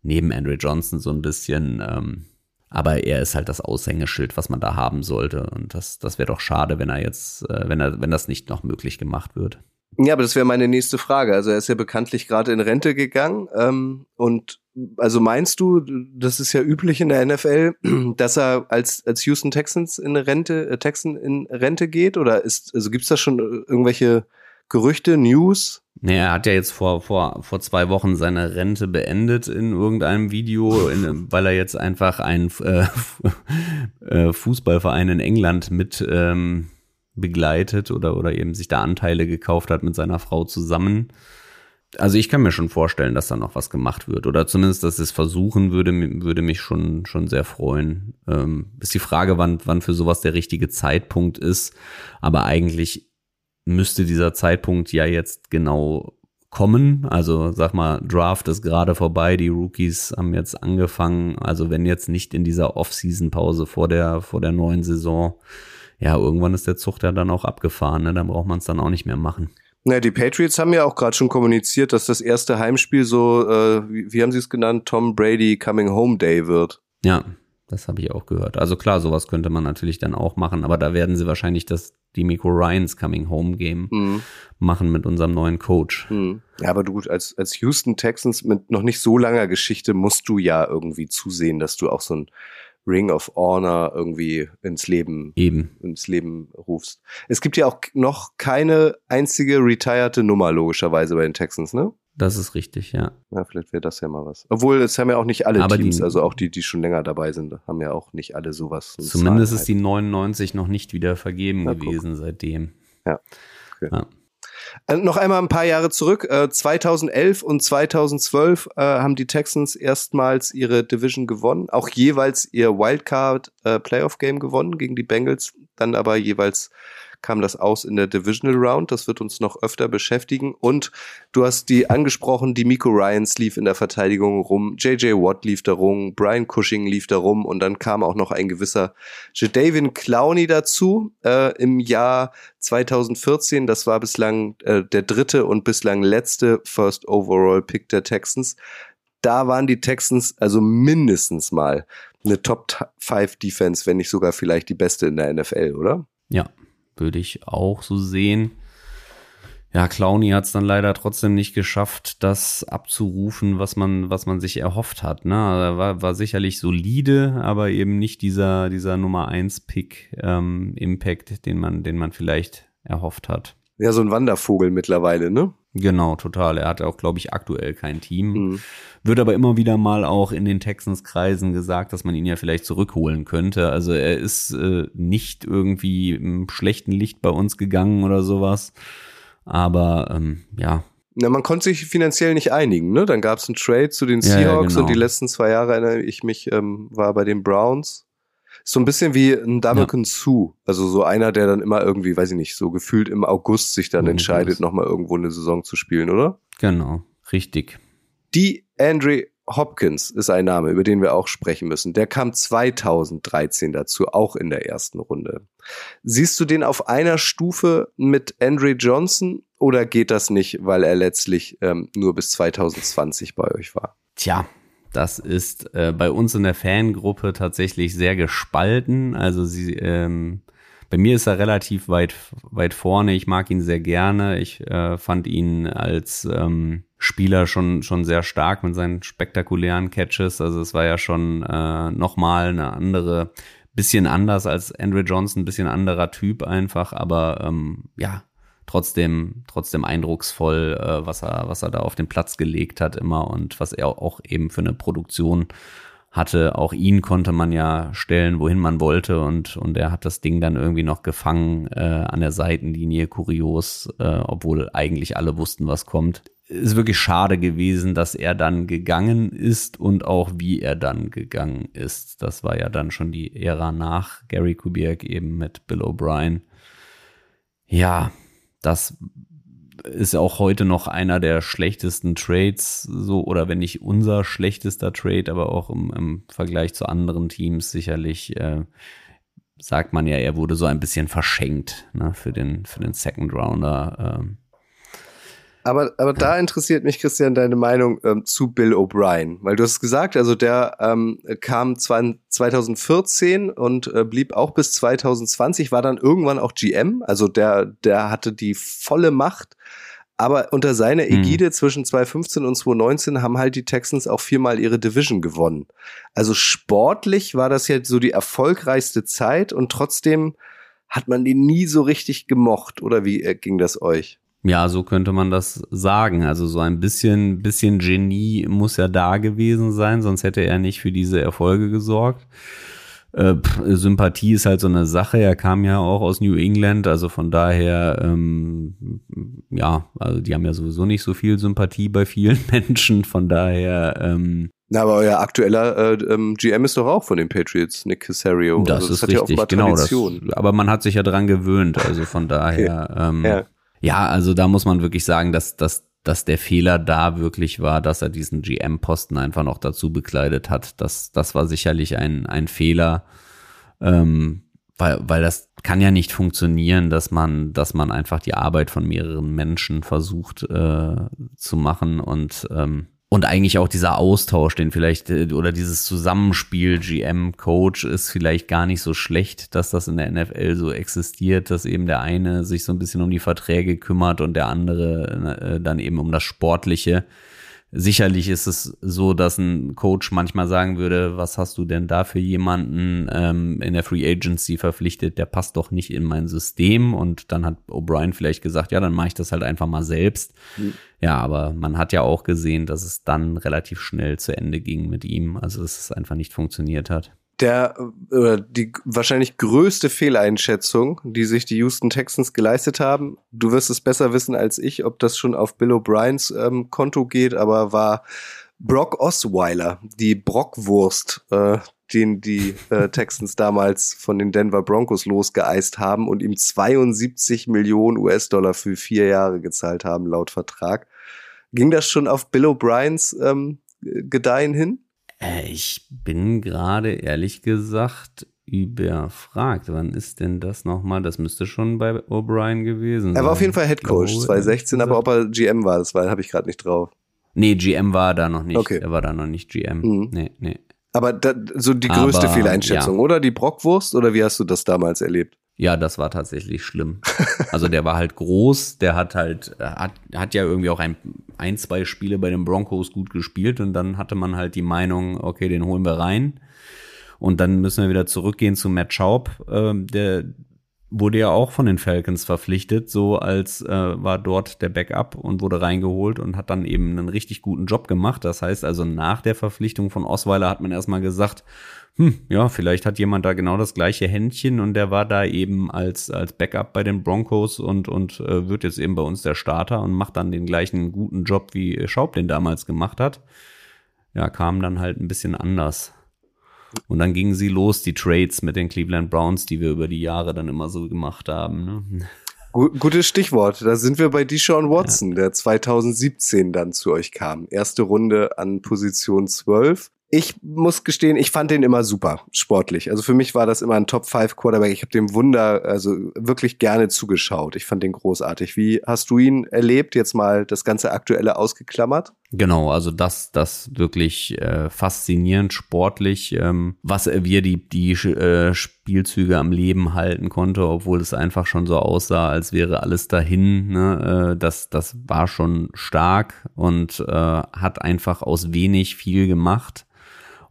neben Andre Johnson so ein bisschen ähm, aber er ist halt das Aushängeschild, was man da haben sollte. Und das, das wäre doch schade, wenn er jetzt, äh, wenn er, wenn das nicht noch möglich gemacht wird. Ja, aber das wäre meine nächste Frage. Also er ist ja bekanntlich gerade in Rente gegangen. Ähm, und also meinst du, das ist ja üblich in der NFL, dass er als, als Houston Texans in Rente, äh, Texan in Rente geht? Oder ist, also gibt's da schon irgendwelche Gerüchte, News? Nee, er hat ja jetzt vor, vor, vor zwei Wochen seine Rente beendet in irgendeinem Video, in, weil er jetzt einfach einen äh, äh, Fußballverein in England mit ähm, begleitet oder, oder eben sich da Anteile gekauft hat mit seiner Frau zusammen. Also ich kann mir schon vorstellen, dass da noch was gemacht wird oder zumindest, dass es versuchen würde, würde mich schon, schon sehr freuen. Ähm, ist die Frage, wann, wann für sowas der richtige Zeitpunkt ist, aber eigentlich müsste dieser Zeitpunkt ja jetzt genau kommen. Also sag mal, Draft ist gerade vorbei, die Rookies haben jetzt angefangen. Also wenn jetzt nicht in dieser Off-Season-Pause vor der, vor der neuen Saison, ja, irgendwann ist der Zug ja dann auch abgefahren, ne? dann braucht man es dann auch nicht mehr machen. Na, die Patriots haben ja auch gerade schon kommuniziert, dass das erste Heimspiel so, äh, wie, wie haben sie es genannt, Tom Brady Coming Home Day wird. Ja, das habe ich auch gehört. Also klar, sowas könnte man natürlich dann auch machen, aber da werden sie wahrscheinlich das die Miko Ryans Coming Home Game Mhm. machen mit unserem neuen Coach. Mhm. Ja, aber du als, als Houston Texans mit noch nicht so langer Geschichte musst du ja irgendwie zusehen, dass du auch so ein Ring of Honor irgendwie ins Leben Eben. ins Leben rufst. Es gibt ja auch noch keine einzige retired Nummer logischerweise bei den Texans, ne? Das ist richtig, ja. Ja, vielleicht wäre das ja mal was. Obwohl, es haben ja auch nicht alle Aber Teams, die- also auch die, die schon länger dabei sind, haben ja auch nicht alle sowas. so Zumindest Zahlen ist die 99 noch nicht wieder vergeben Na, guck. gewesen seitdem. Ja. Okay. Ja. Äh, noch einmal ein paar Jahre zurück. Äh, 2011 und 2012 äh, haben die Texans erstmals ihre Division gewonnen, auch jeweils ihr Wildcard äh, Playoff Game gewonnen gegen die Bengals, dann aber jeweils kam das aus in der Divisional Round. Das wird uns noch öfter beschäftigen. Und du hast die angesprochen, die Miko Ryans lief in der Verteidigung rum, JJ Watt lief da rum, Brian Cushing lief da rum und dann kam auch noch ein gewisser Jadavian Clowney dazu äh, im Jahr 2014. Das war bislang äh, der dritte und bislang letzte First Overall Pick der Texans. Da waren die Texans also mindestens mal eine Top 5 Defense, wenn nicht sogar vielleicht die beste in der NFL, oder? Ja, würde ich auch so sehen. Ja, Clowny hat es dann leider trotzdem nicht geschafft, das abzurufen, was man, was man sich erhofft hat. Ne? Er war, war sicherlich solide, aber eben nicht dieser, dieser Nummer 1 Pick ähm, Impact, den man, den man vielleicht erhofft hat. Ja, so ein Wandervogel mittlerweile, ne? Genau, total. Er hat auch, glaube ich, aktuell kein Team. Mhm. Wird aber immer wieder mal auch in den Texans-Kreisen gesagt, dass man ihn ja vielleicht zurückholen könnte. Also er ist äh, nicht irgendwie im schlechten Licht bei uns gegangen oder sowas. Aber ähm, ja, Na, man konnte sich finanziell nicht einigen, ne? Dann gab es einen Trade zu den Ja, ja, Seahawks genau. und die letzten zwei Jahre erinnere ich mich, ähm, war bei den Browns. So ein bisschen wie ein Dameken Sue. Also so einer, der dann immer irgendwie, weiß ich nicht, so gefühlt im August sich dann Mhm, entscheidet, nochmal irgendwo eine Saison zu spielen, oder? genau, richtig. Die Andre Hopkins ist ein Name, über den wir auch sprechen müssen. Der kam 2013 dazu, auch in der ersten Runde. Siehst du den auf einer Stufe mit Andre Johnson oder geht das nicht, weil er letztlich ähm, nur bis 2020 bei euch war? Tja, das ist äh, bei uns in der Fangruppe tatsächlich sehr gespalten. Also sie, ähm, bei mir ist er relativ weit, weit vorne. Ich mag ihn sehr gerne. Ich äh, fand ihn als ähm, Spieler schon, schon sehr stark mit seinen spektakulären Catches. Also es war ja schon äh, nochmal eine andere, bisschen anders als Andre Johnson, bisschen anderer Typ einfach, aber ähm, ja, trotzdem, trotzdem eindrucksvoll, äh, was er, was er da auf den Platz gelegt hat immer und was er auch eben für eine Produktion hatte. Auch ihn konnte man ja stellen, wohin man wollte und, und er hat das Ding dann irgendwie noch gefangen äh, an der Seitenlinie, kurios, äh, obwohl eigentlich alle wussten, was kommt. Ist wirklich schade gewesen, dass er dann gegangen ist und auch wie er dann gegangen ist. Das war ja dann schon die Ära nach Gary Kubiak eben mit Bill O'Brien. Ja, das ist auch heute noch einer der schlechtesten Trades, so oder wenn nicht unser schlechtester Trade, aber auch im, im Vergleich zu anderen Teams sicherlich äh, sagt man ja, er wurde so ein bisschen verschenkt ne, für den für den Second Rounder. Ähm, Aber, aber da interessiert mich, Christian, deine Meinung ähm, zu Bill O'Brien. Weil du hast gesagt, also der ähm, kam 2014 und äh, blieb auch bis 2020, war dann irgendwann auch GM. Also der, der hatte die volle Macht. Aber unter seiner Hm. Ägide zwischen 2015 und 2019 haben halt die Texans auch viermal ihre Division gewonnen. Also sportlich war das jetzt so die erfolgreichste Zeit und trotzdem hat man den nie so richtig gemocht. Oder wie äh, ging das euch? Ja, so könnte man das sagen. Also so ein bisschen, bisschen Genie muss ja da gewesen sein, sonst hätte er nicht für diese Erfolge gesorgt. Äh, Sympathie ist halt so eine Sache. Er kam ja auch aus New England, also von daher, ähm, ja, also die haben ja sowieso nicht so viel Sympathie bei vielen Menschen. Von daher, ähm, Na, aber euer aktueller äh, ähm, GM ist doch auch von den Patriots, Nick Casario. das also ist hat ja richtig, offenbar genau. Das, aber man hat sich ja dran gewöhnt, also von daher. Ähm, Ja. Ja, also da muss man wirklich sagen, dass, dass, dass der Fehler da wirklich war, dass er diesen GM-Posten einfach noch dazu bekleidet hat. Das, das war sicherlich ein, ein Fehler, ähm, weil, weil das kann ja nicht funktionieren, dass man, dass man einfach die Arbeit von mehreren Menschen versucht äh, zu machen und ähm, und eigentlich auch dieser Austausch, den vielleicht, äh, oder dieses Zusammenspiel GM-Coach ist vielleicht gar nicht so schlecht, dass das in der NFL so existiert, dass eben der eine sich so ein bisschen um die Verträge kümmert und der andere äh, dann eben um das Sportliche. Sicherlich ist es so, dass ein Coach manchmal sagen würde, was hast du denn da für jemanden ähm, in der Free Agency verpflichtet, der passt doch nicht in mein System. Und dann hat O'Brien vielleicht gesagt, ja, dann mache ich das halt einfach mal selbst. Ja, aber man hat ja auch gesehen, dass es dann relativ schnell zu Ende ging mit ihm, also dass es einfach nicht funktioniert hat. Der, äh, die wahrscheinlich größte Fehleinschätzung, die sich die Houston Texans geleistet haben, du wirst es besser wissen als ich, ob das schon auf Bill O'Briens ähm, Konto geht, aber war Brock Osweiler, die Brockwurst, äh, den die äh, Texans damals von den Denver Broncos losgeeist haben und ihm 72 Millionen US-Dollar für vier Jahre gezahlt haben, laut Vertrag. Ging das schon auf Bill O'Briens ähm, Gedeihen hin? Äh, ich bin gerade ehrlich gesagt überfragt. Wann ist denn das nochmal? Das müsste schon bei O'Brien gewesen sein. Er war auf jeden Fall Head Coach Ich glaube, 2016, aber ob er GM war, das war, habe ich gerade nicht drauf. Nee, GM war da noch nicht. Okay. Er war da noch nicht GM. Mhm. Nee, nee. Aber da, so die größte Aber, Fehleinschätzung, ja. oder? Die Brockwurst oder wie hast du das damals erlebt? Ja, das war tatsächlich schlimm. Also der war halt groß, der hat halt, äh, hat, hat ja irgendwie auch ein, ein, zwei Spiele bei den Broncos gut gespielt und dann hatte man halt die Meinung, okay, den holen wir rein. Und dann müssen wir wieder zurückgehen zu Matt Schaub, ähm, der wurde ja auch von den Falcons verpflichtet, so als äh, war dort der Backup und wurde reingeholt und hat dann eben einen richtig guten Job gemacht. Das heißt also, nach der Verpflichtung von Osweiler hat man erstmal gesagt, hm, ja, vielleicht hat jemand da genau das gleiche Händchen und der war da eben als, als Backup bei den Broncos und, und äh, wird jetzt eben bei uns der Starter und macht dann den gleichen guten Job, wie Schaub den damals gemacht hat. Ja, kam dann halt ein bisschen anders. Und dann gingen sie los, die Trades mit den Cleveland Browns, die wir über die Jahre dann immer so gemacht haben. Ne? Gutes Stichwort. Da sind wir bei Deshaun Watson, ja. der 2017 dann zu euch kam. Erste Runde an Position 12 ich muss gestehen, ich fand den immer super sportlich. Also für mich war das immer ein Top 5 Quarterback. Ich habe dem Wunder also wirklich gerne zugeschaut. Ich fand den großartig. Wie hast du ihn erlebt? Jetzt mal das ganze aktuelle ausgeklammert. Genau, also das das wirklich äh, faszinierend sportlich, ähm, was er wie er die die äh, Spielzüge am Leben halten konnte, obwohl es einfach schon so aussah, als wäre alles dahin. Ne? Äh, das das war schon stark und äh, hat einfach aus wenig viel gemacht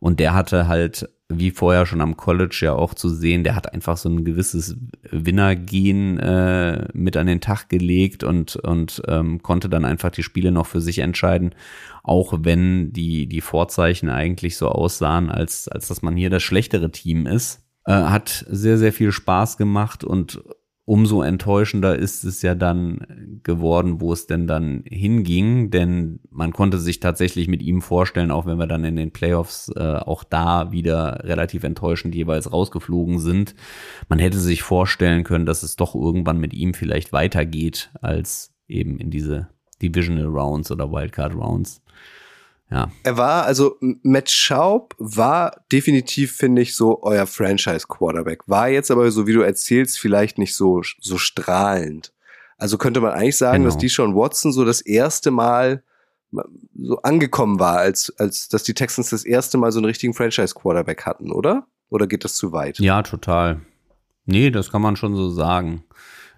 und der hatte halt, wie vorher schon am College ja auch zu sehen, der hat einfach so ein gewisses Winnergehen äh, mit an den Tag gelegt und, und ähm, konnte dann einfach die Spiele noch für sich entscheiden, auch wenn die, die Vorzeichen eigentlich so aussahen, als, als dass man hier das schlechtere Team ist. Äh, hat sehr, sehr viel Spaß gemacht und umso enttäuschender ist es ja dann geworden, wo es denn dann hinging, denn man konnte sich tatsächlich mit ihm vorstellen, auch wenn wir dann in den Playoffs äh, auch da wieder relativ enttäuschend jeweils rausgeflogen sind, man hätte sich vorstellen können, dass es doch irgendwann mit ihm vielleicht weitergeht als eben in diese Divisional Rounds oder Wildcard Rounds. Ja. Er war, also Matt Schaub war definitiv, finde ich, so euer Franchise-Quarterback. War jetzt aber, so wie du erzählst, vielleicht nicht so, so strahlend. Also könnte man eigentlich sagen, genau. dass Deshaun Watson so das erste Mal so angekommen war, als, als dass die Texans das erste Mal so einen richtigen Franchise-Quarterback hatten, oder? Oder geht das zu weit? Ja, total. Nee, das kann man schon so sagen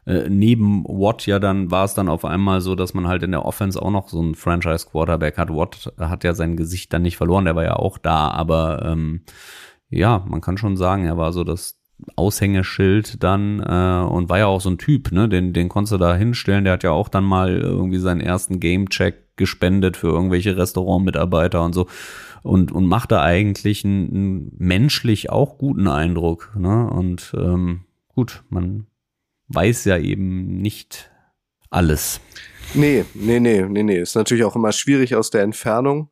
äh, neben Watt ja dann war es dann auf einmal so, dass man halt in der Offense auch noch so einen Franchise Quarterback hat. Watt hat ja sein Gesicht dann nicht verloren, der war ja auch da, aber ähm, ja, man kann schon sagen, er war so das Aushängeschild dann äh, und war ja auch so ein Typ, ne? Den, den konntest du da hinstellen. Der hat ja auch dann mal irgendwie seinen ersten Gamecheck gespendet für irgendwelche Restaurantmitarbeiter und so und und machte eigentlich einen, einen menschlich auch guten Eindruck, ne? Und ähm, gut, man weiß ja eben nicht alles. Nee, nee, nee, nee, nee. Ist natürlich auch immer schwierig aus der Entfernung.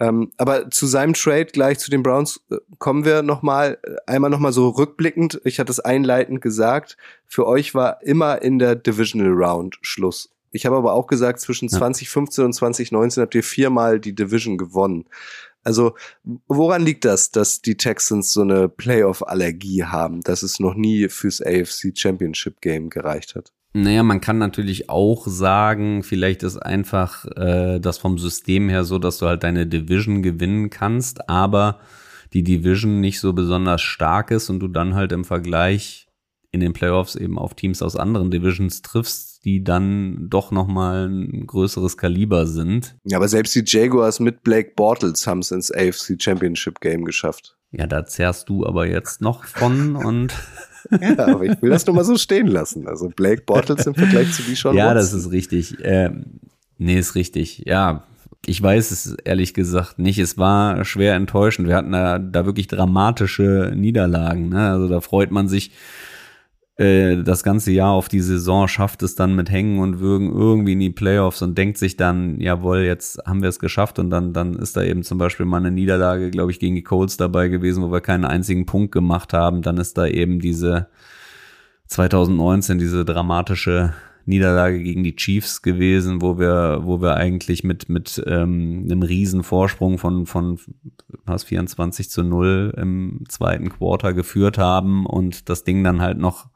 Ähm, aber zu seinem Trade gleich zu den Browns äh, kommen wir nochmal, äh, einmal nochmal so rückblickend. Ich hatte es einleitend gesagt. Für euch war immer in der Divisional Round Schluss. Ich habe aber auch gesagt, zwischen ja. 2015 und 2019 habt ihr viermal die Division gewonnen. Also woran liegt das, dass die Texans so eine Playoff-Allergie haben, dass es noch nie fürs AFC Championship Game gereicht hat? Naja, man kann natürlich auch sagen, vielleicht ist einfach äh, das vom System her so, dass du halt deine Division gewinnen kannst, aber die Division nicht so besonders stark ist und du dann halt im Vergleich in den Playoffs eben auf Teams aus anderen Divisions triffst, die dann doch noch mal ein größeres Kaliber sind. Ja, aber selbst die Jaguars mit Blake Bortles haben es ins AFC Championship Game geschafft. Ja, da zerrst du aber jetzt noch von und ja, aber ich will das nur mal so stehen lassen. Also Blake Bortles im Vergleich zu die schon. Ja, das ist richtig. Ähm, nee, ist richtig. Ja, ich weiß es ehrlich gesagt nicht. Es war schwer enttäuschend. Wir hatten da, da wirklich dramatische Niederlagen. Ne? Also da freut man sich äh, das ganze Jahr auf die Saison, schafft es dann mit Hängen und Würgen irgendwie in die Playoffs und denkt sich dann, jawohl, jetzt haben wir es geschafft und dann, dann ist da eben zum Beispiel mal eine Niederlage, glaube ich, gegen die Colts dabei gewesen, wo wir keinen einzigen Punkt gemacht haben. Dann ist da eben diese 2019, diese dramatische Niederlage gegen die Chiefs gewesen, wo wir, wo wir eigentlich mit, mit ähm, einem riesen Vorsprung von, von was 24 zu 0 im zweiten Quarter geführt haben und das Ding dann halt noch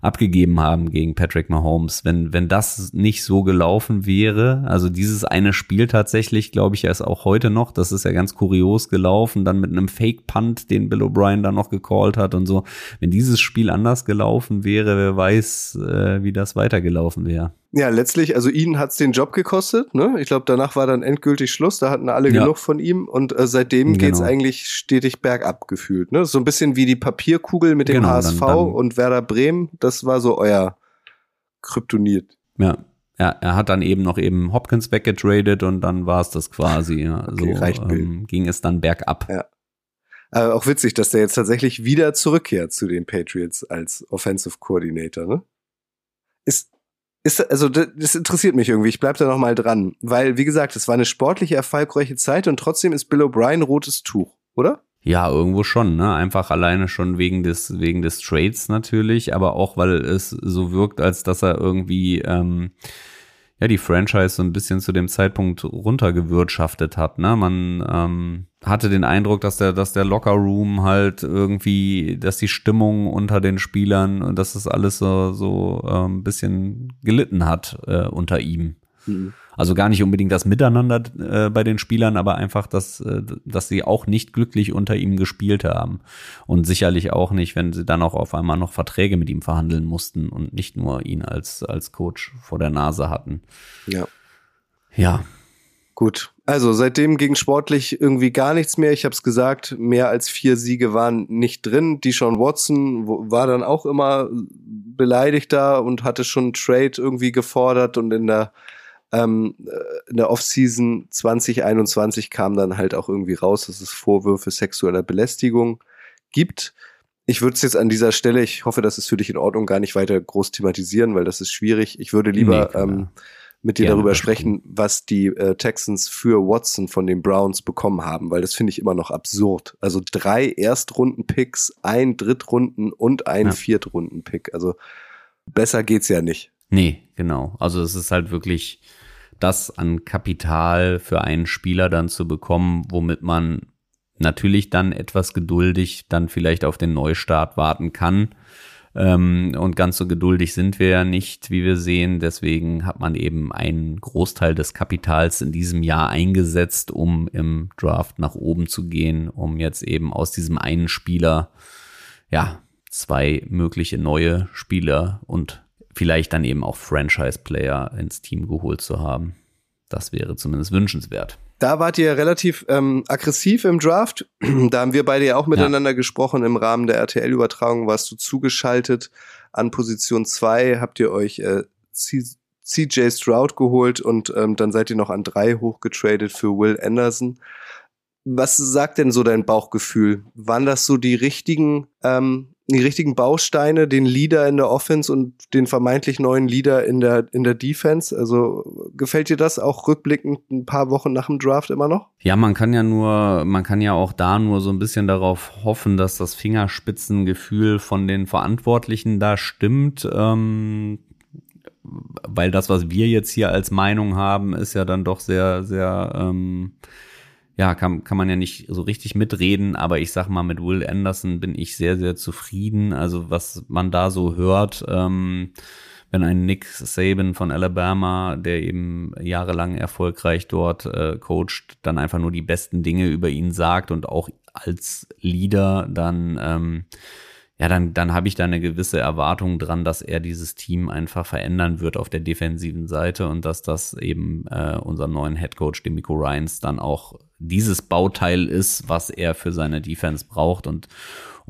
abgegeben haben gegen Patrick Mahomes. Wenn, wenn das nicht so gelaufen wäre, also dieses eine Spiel tatsächlich, glaube ich, ist auch heute noch, das ist ja ganz kurios gelaufen, dann mit einem Fake-Punt, den Bill O'Brien dann noch gecallt hat und so. Wenn dieses Spiel anders gelaufen wäre, wer weiß, äh, wie das weitergelaufen wäre. Ja, letztlich, also ihn hat's den Job gekostet. Ne? Ich glaube, danach war dann endgültig Schluss. Da hatten alle Ja. genug von ihm und äh, seitdem geht's Genau. eigentlich stetig bergab gefühlt. Ne? So ein bisschen wie die Papierkugel mit dem Genau, dann- HSV dann- und Werder Bremen. Das war so euer Kryptonit. Ja. Ja, er hat dann eben noch eben Hopkins weggetradet und dann war es das quasi. Ja. Okay, so reicht ähm, ging es dann bergab. Ja. Aber auch witzig, dass der jetzt tatsächlich wieder zurückkehrt zu den Patriots als Offensive Coordinator. Ne? Ist also das, das interessiert mich irgendwie. Ich bleib da noch mal dran, weil wie gesagt, es war eine sportliche erfolgreiche Zeit und trotzdem ist Bill O'Brien rotes Tuch, oder? Ja, irgendwo schon, ne? Einfach alleine schon wegen des, wegen des Trades natürlich, aber auch, weil es so wirkt, als dass er irgendwie ähm, ja die Franchise so ein bisschen zu dem Zeitpunkt runtergewirtschaftet hat. Ne? Man ähm, hatte den Eindruck, dass der, dass der Locker Room halt irgendwie, dass die Stimmung unter den Spielern und dass das alles so, so ähm, ein bisschen gelitten hat äh, unter ihm. Also gar nicht unbedingt das Miteinander äh, bei den Spielern, aber einfach, dass, äh, dass sie auch nicht glücklich unter ihm gespielt haben. Und sicherlich auch nicht, wenn sie dann auch auf einmal noch Verträge mit ihm verhandeln mussten und nicht nur ihn als, als Coach vor der Nase hatten. Ja. Ja, Gut. Also seitdem ging sportlich irgendwie gar nichts mehr. Ich habe es gesagt, mehr als vier Siege waren nicht drin. Deshaun Watson war dann auch immer beleidigt da und hatte schon einen Trade irgendwie gefordert und in der ähm, äh, in der Offseason 2021 kam dann halt auch irgendwie raus, dass es Vorwürfe sexueller Belästigung gibt. Ich würde es jetzt an dieser Stelle, ich hoffe, das ist für dich in Ordnung, gar nicht weiter groß thematisieren, weil das ist schwierig. Ich würde lieber Nee, ähm, mit dir Gerne darüber sprechen, was die äh, Texans für Watson von den Browns bekommen haben, weil das finde ich immer noch absurd. Also drei Erstrunden-Picks, ein Drittrunden- und ein Ja. Viertrunden-Pick. Also besser geht's ja nicht. Nee, genau. Also es ist halt wirklich das an Kapital für einen Spieler dann zu bekommen, womit man natürlich dann etwas geduldig dann vielleicht auf den Neustart warten kann. Ähm, und ganz so geduldig sind wir ja nicht, wie wir sehen. Deswegen hat man eben einen Großteil des Kapitals in diesem Jahr eingesetzt, um im Draft nach oben zu gehen, um jetzt eben aus diesem einen Spieler, ja, zwei mögliche neue Spieler und vielleicht dann eben auch Franchise-Player ins Team geholt zu haben. Das wäre zumindest wünschenswert. Da wart ihr relativ ähm, aggressiv im Draft. da haben wir beide ja auch miteinander gesprochen. Im Rahmen der RTL-Übertragung warst du zugeschaltet. An Position zwei habt ihr euch äh, CJ Stroud geholt und ähm, dann seid ihr noch an drei hochgetradet für Will Anderson. Was sagt denn so dein Bauchgefühl? Waren das so die richtigen, ähm, die richtigen Bausteine, den Leader in der Offense und den vermeintlich neuen Leader in der, in der Defense? Also gefällt dir das auch rückblickend ein paar Wochen nach dem Draft immer noch? Ja, man kann ja nur, man kann ja auch da nur so ein bisschen darauf hoffen, dass das Fingerspitzengefühl von den Verantwortlichen da stimmt. Ähm, weil das, was wir jetzt hier als Meinung haben, ist ja dann doch sehr, sehr, ähm, ja, kann, kann man ja nicht so richtig mitreden, aber ich sag mal, mit Will Anderson bin ich sehr, sehr zufrieden. Also was man da so hört, ähm, wenn ein Nick Saban von Alabama, der eben jahrelang erfolgreich dort äh, coacht, dann einfach nur die besten Dinge über ihn sagt und auch als Leader dann ähm, ja, dann, dann habe ich da eine gewisse Erwartung dran, dass er dieses Team einfach verändern wird auf der defensiven Seite und dass das eben äh, unseren neuen Headcoach, Demico Ryans, dann auch dieses Bauteil ist, was er für seine Defense braucht. Und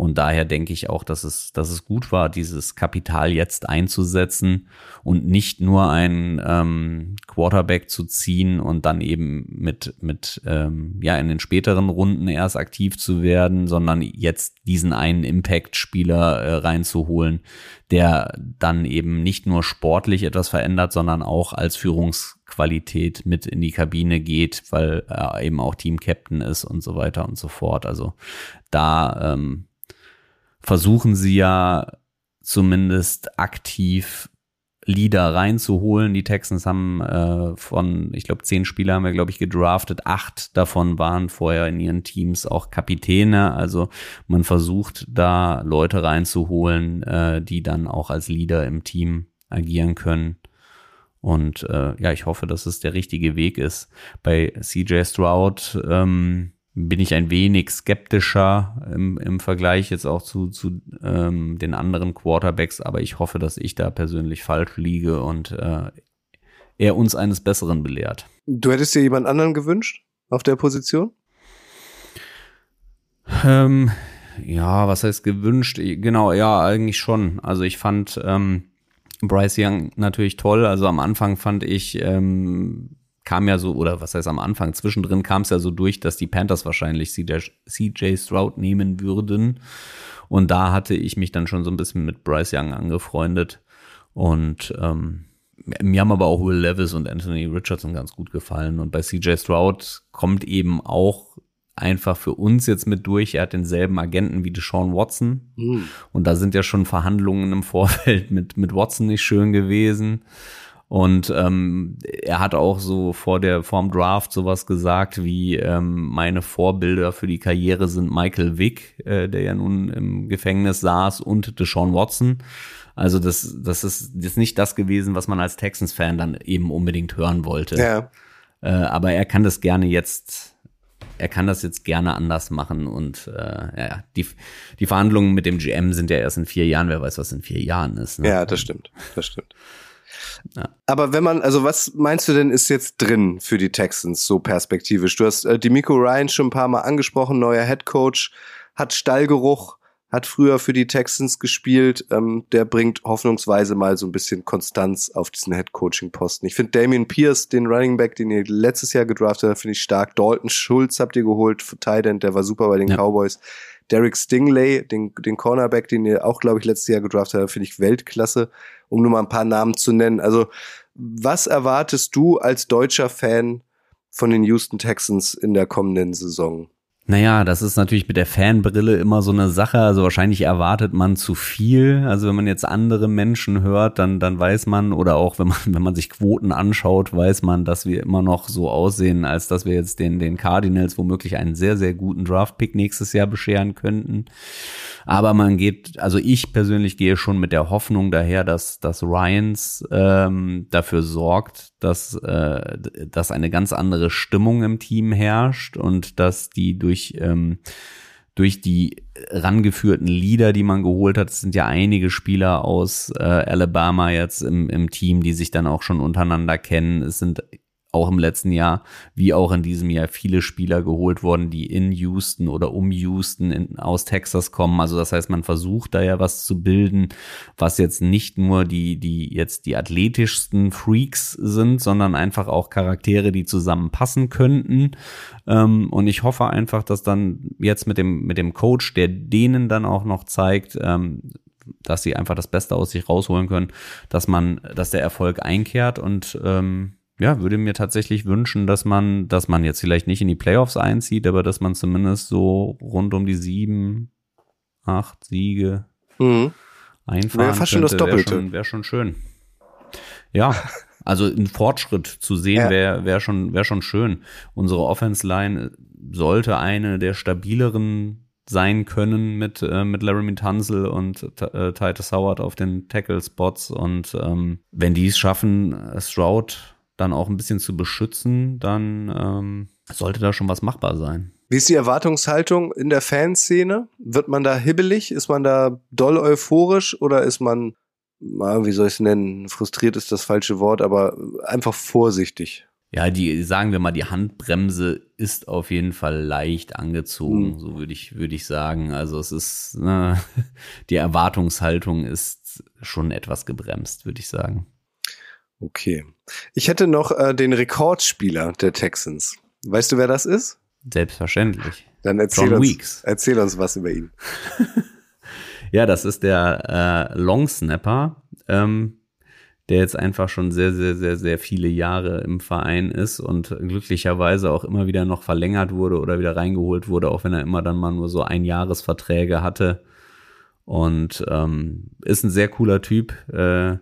und daher denke ich auch, dass es, dass es gut war, dieses Kapital jetzt einzusetzen und nicht nur einen ähm, Quarterback zu ziehen und dann eben mit, mit ähm, ja, in den späteren Runden erst aktiv zu werden, sondern jetzt diesen einen Impact-Spieler äh, reinzuholen, der dann eben nicht nur sportlich etwas verändert, sondern auch als Führungsqualität mit in die Kabine geht, weil er eben auch Team-Captain ist und so weiter und so fort. Also da ähm, versuchen sie ja zumindest aktiv Leader reinzuholen. Die Texans haben äh, von, ich glaube, zehn Spieler haben wir, glaube ich, gedraftet. Acht davon waren vorher in ihren Teams auch Kapitäne. Also man versucht da Leute reinzuholen, äh, die dann auch als Leader im Team agieren können. Und äh, ja, ich hoffe, dass es der richtige Weg ist. Bei CJ Stroud ähm, bin ich ein wenig skeptischer im, im Vergleich jetzt auch zu, zu ähm, den anderen Quarterbacks, aber ich hoffe, dass ich da persönlich falsch liege und äh, er uns eines Besseren belehrt. Du hättest dir jemand anderen gewünscht auf der Position? Ähm, ja, was heißt gewünscht? Genau, ja, eigentlich schon. Also ich fand ähm, Bryce Young natürlich toll. Also am Anfang fand ich, ähm, kam ja so, oder was heißt am Anfang, zwischendrin kam es ja so durch, dass die Panthers wahrscheinlich CJ, CJ Stroud nehmen würden. Und da hatte ich mich dann schon so ein bisschen mit Bryce Young angefreundet. Und ähm, mir haben aber auch Will Levis und Anthony Richardson ganz gut gefallen. Und bei CJ Stroud kommt eben auch einfach für uns jetzt mit durch. Er hat denselben Agenten wie Deshaun Watson. Mhm. Und da sind ja schon Verhandlungen im Vorfeld mit, mit Watson nicht schön gewesen. Und ähm, er hat auch so vor der vorm Draft sowas gesagt wie ähm, meine Vorbilder für die Karriere sind Michael Vick, äh, der ja nun im Gefängnis saß, und Deshaun Watson. Also das, das ist jetzt nicht das gewesen, was man als Texans-Fan dann eben unbedingt hören wollte. Ja. Äh, aber er kann das gerne jetzt er kann das jetzt gerne anders machen und äh, ja, die, die Verhandlungen mit dem GM sind ja erst in vier Jahren, wer weiß, was in vier Jahren ist. Ne? Ja, das stimmt, das stimmt. Ja. Aber wenn man, also was meinst du denn ist jetzt drin für die Texans so perspektivisch? Du hast äh, die Miko Ryan schon ein paar Mal angesprochen, neuer Head Coach, hat Stallgeruch hat früher für die Texans gespielt. Ähm, der bringt hoffnungsweise mal so ein bisschen Konstanz auf diesen Head-Coaching-Posten. Ich finde Damian Pierce, den Running Back, den ihr letztes Jahr gedraftet habt, finde ich stark. Dalton Schulz habt ihr geholt, Tight der war super bei den ja. Cowboys. Derek Stingley, den, den Cornerback, den ihr auch, glaube ich, letztes Jahr gedraftet habt, finde ich Weltklasse, um nur mal ein paar Namen zu nennen. Also, was erwartest du als deutscher Fan von den Houston Texans in der kommenden Saison? Naja, das ist natürlich mit der Fanbrille immer so eine Sache. Also wahrscheinlich erwartet man zu viel. Also wenn man jetzt andere Menschen hört, dann, dann weiß man, oder auch wenn man, wenn man sich Quoten anschaut, weiß man, dass wir immer noch so aussehen, als dass wir jetzt den, den Cardinals womöglich einen sehr, sehr guten Draft-Pick nächstes Jahr bescheren könnten. Aber man geht, also ich persönlich gehe schon mit der Hoffnung daher, dass, dass Ryans ähm, dafür sorgt, dass, äh, dass eine ganz andere Stimmung im Team herrscht und dass die durch ähm, durch die rangeführten Lieder, die man geholt hat, es sind ja einige Spieler aus äh, Alabama jetzt im, im Team, die sich dann auch schon untereinander kennen. Es sind auch im letzten Jahr wie auch in diesem Jahr viele Spieler geholt worden, die in Houston oder um Houston in, aus Texas kommen. Also das heißt, man versucht da ja was zu bilden, was jetzt nicht nur die, die jetzt die athletischsten Freaks sind, sondern einfach auch Charaktere, die zusammenpassen könnten. Ähm, und ich hoffe einfach, dass dann jetzt mit dem, mit dem Coach, der denen dann auch noch zeigt, ähm, dass sie einfach das Beste aus sich rausholen können, dass man, dass der Erfolg einkehrt und ähm, ja, würde mir tatsächlich wünschen, dass man, dass man jetzt vielleicht nicht in die Playoffs einzieht, aber dass man zumindest so rund um die sieben, acht Siege mhm. einfahren Wäre fast schon das Doppelte. Wäre schon, wär schon schön. Ja, also ein Fortschritt zu sehen ja. wäre wär schon, wär schon schön. Unsere Offense-Line sollte eine der stabileren sein können mit, äh, mit Laramie Tunzel und äh, Titus Howard auf den Tackle-Spots. Und ähm, wenn die es schaffen, Stroud dann auch ein bisschen zu beschützen, dann ähm, sollte da schon was machbar sein. Wie ist die Erwartungshaltung in der Fanszene? Wird man da hibbelig? Ist man da doll euphorisch oder ist man, wie soll ich es nennen, frustriert ist das falsche Wort, aber einfach vorsichtig? Ja, die, sagen wir mal, die Handbremse ist auf jeden Fall leicht angezogen, mhm. so würde ich, würde ich sagen. Also es ist, ne, die Erwartungshaltung ist schon etwas gebremst, würde ich sagen. Okay. Ich hätte noch äh, den Rekordspieler der Texans. Weißt du, wer das ist? Selbstverständlich. Dann erzähl, John uns, Weeks. erzähl uns was über ihn. ja, das ist der äh, Long Snapper, ähm, der jetzt einfach schon sehr, sehr, sehr, sehr viele Jahre im Verein ist und glücklicherweise auch immer wieder noch verlängert wurde oder wieder reingeholt wurde, auch wenn er immer dann mal nur so ein Jahresverträge hatte. Und ähm, ist ein sehr cooler Typ. Äh,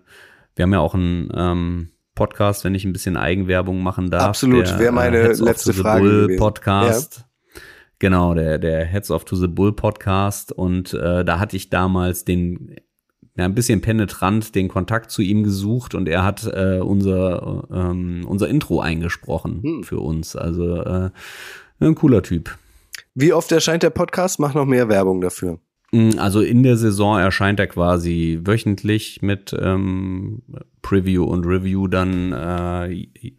wir haben ja auch einen ähm, Podcast, wenn ich ein bisschen Eigenwerbung machen darf. Absolut, wäre meine äh, letzte Frage Bull gewesen. Podcast. Ja. Genau, der, der Heads of to the Bull Podcast. Und äh, da hatte ich damals den ja, ein bisschen penetrant den Kontakt zu ihm gesucht und er hat äh, unser, ähm, unser Intro eingesprochen hm. für uns. Also äh, ein cooler Typ. Wie oft erscheint der Podcast? Mach noch mehr Werbung dafür. Mm, Also in der Saison erscheint er quasi wöchentlich mit ähm, Preview und Review dann äh,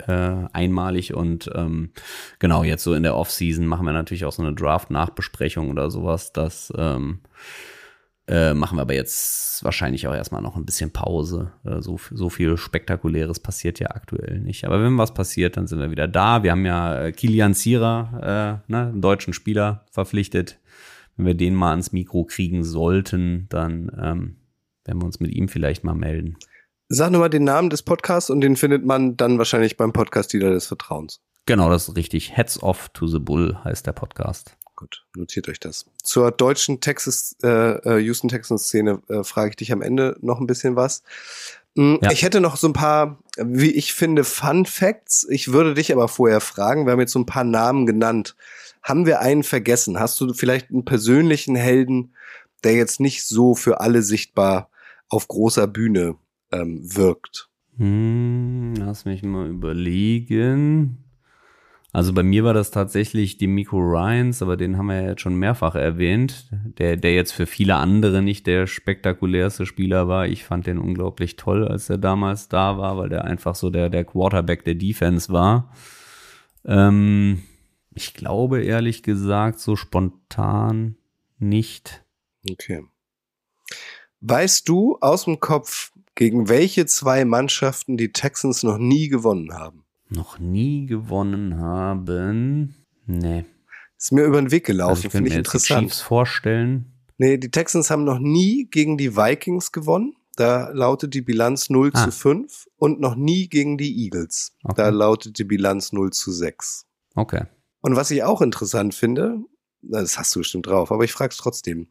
äh, einmalig und ähm, genau jetzt so in der Offseason machen wir natürlich auch so eine Draft-Nachbesprechung oder sowas. Das ähm, äh, machen wir aber jetzt wahrscheinlich auch erstmal noch ein bisschen Pause. Äh, so, so viel Spektakuläres passiert ja aktuell nicht. Aber wenn was passiert, dann sind wir wieder da. Wir haben ja äh, Kilian Zierer, äh, ne, einen deutschen Spieler, verpflichtet. Wenn wir den mal ans Mikro kriegen sollten, dann ähm, werden wir uns mit ihm vielleicht mal melden. Sag nur mal den Namen des Podcasts und den findet man dann wahrscheinlich beim Podcast Dealer des Vertrauens. Genau, das ist richtig. Heads off to the Bull heißt der Podcast. Gut, notiert euch das. Zur deutschen Texas, äh, äh, Houston Texans Szene äh, frage ich dich am Ende noch ein bisschen was. Mm, Ja. Ich hätte noch so ein paar, wie ich finde, Fun Facts. Ich würde dich aber vorher fragen. Wir haben jetzt so ein paar Namen genannt. Haben wir einen vergessen? Hast du vielleicht einen persönlichen Helden, der jetzt nicht so für alle sichtbar auf großer Bühne ähm, wirkt? Hm, lass mich mal überlegen. Also bei mir war das tatsächlich die Miko Ryans, aber den haben wir ja jetzt schon mehrfach erwähnt, der, der jetzt für viele andere nicht der spektakulärste Spieler war. Ich fand den unglaublich toll, als er damals da war, weil der einfach so der, der Quarterback der Defense war. Ähm, ich glaube ehrlich gesagt so spontan nicht. Okay. Weißt du aus dem Kopf, gegen welche zwei Mannschaften die Texans noch nie gewonnen haben? Noch nie gewonnen haben. Nee. Ist mir über den Weg gelaufen, Also ich finde ich mir jetzt die interessant. Chiefs vorstellen. Nee, die Texans haben noch nie gegen die Vikings gewonnen. Da lautet die Bilanz 0 Ah. zu 5 und noch nie gegen die Eagles. Okay. Da lautet die Bilanz 0 zu 6. Okay. Und was ich auch interessant finde, das hast du bestimmt drauf, aber ich frage es trotzdem.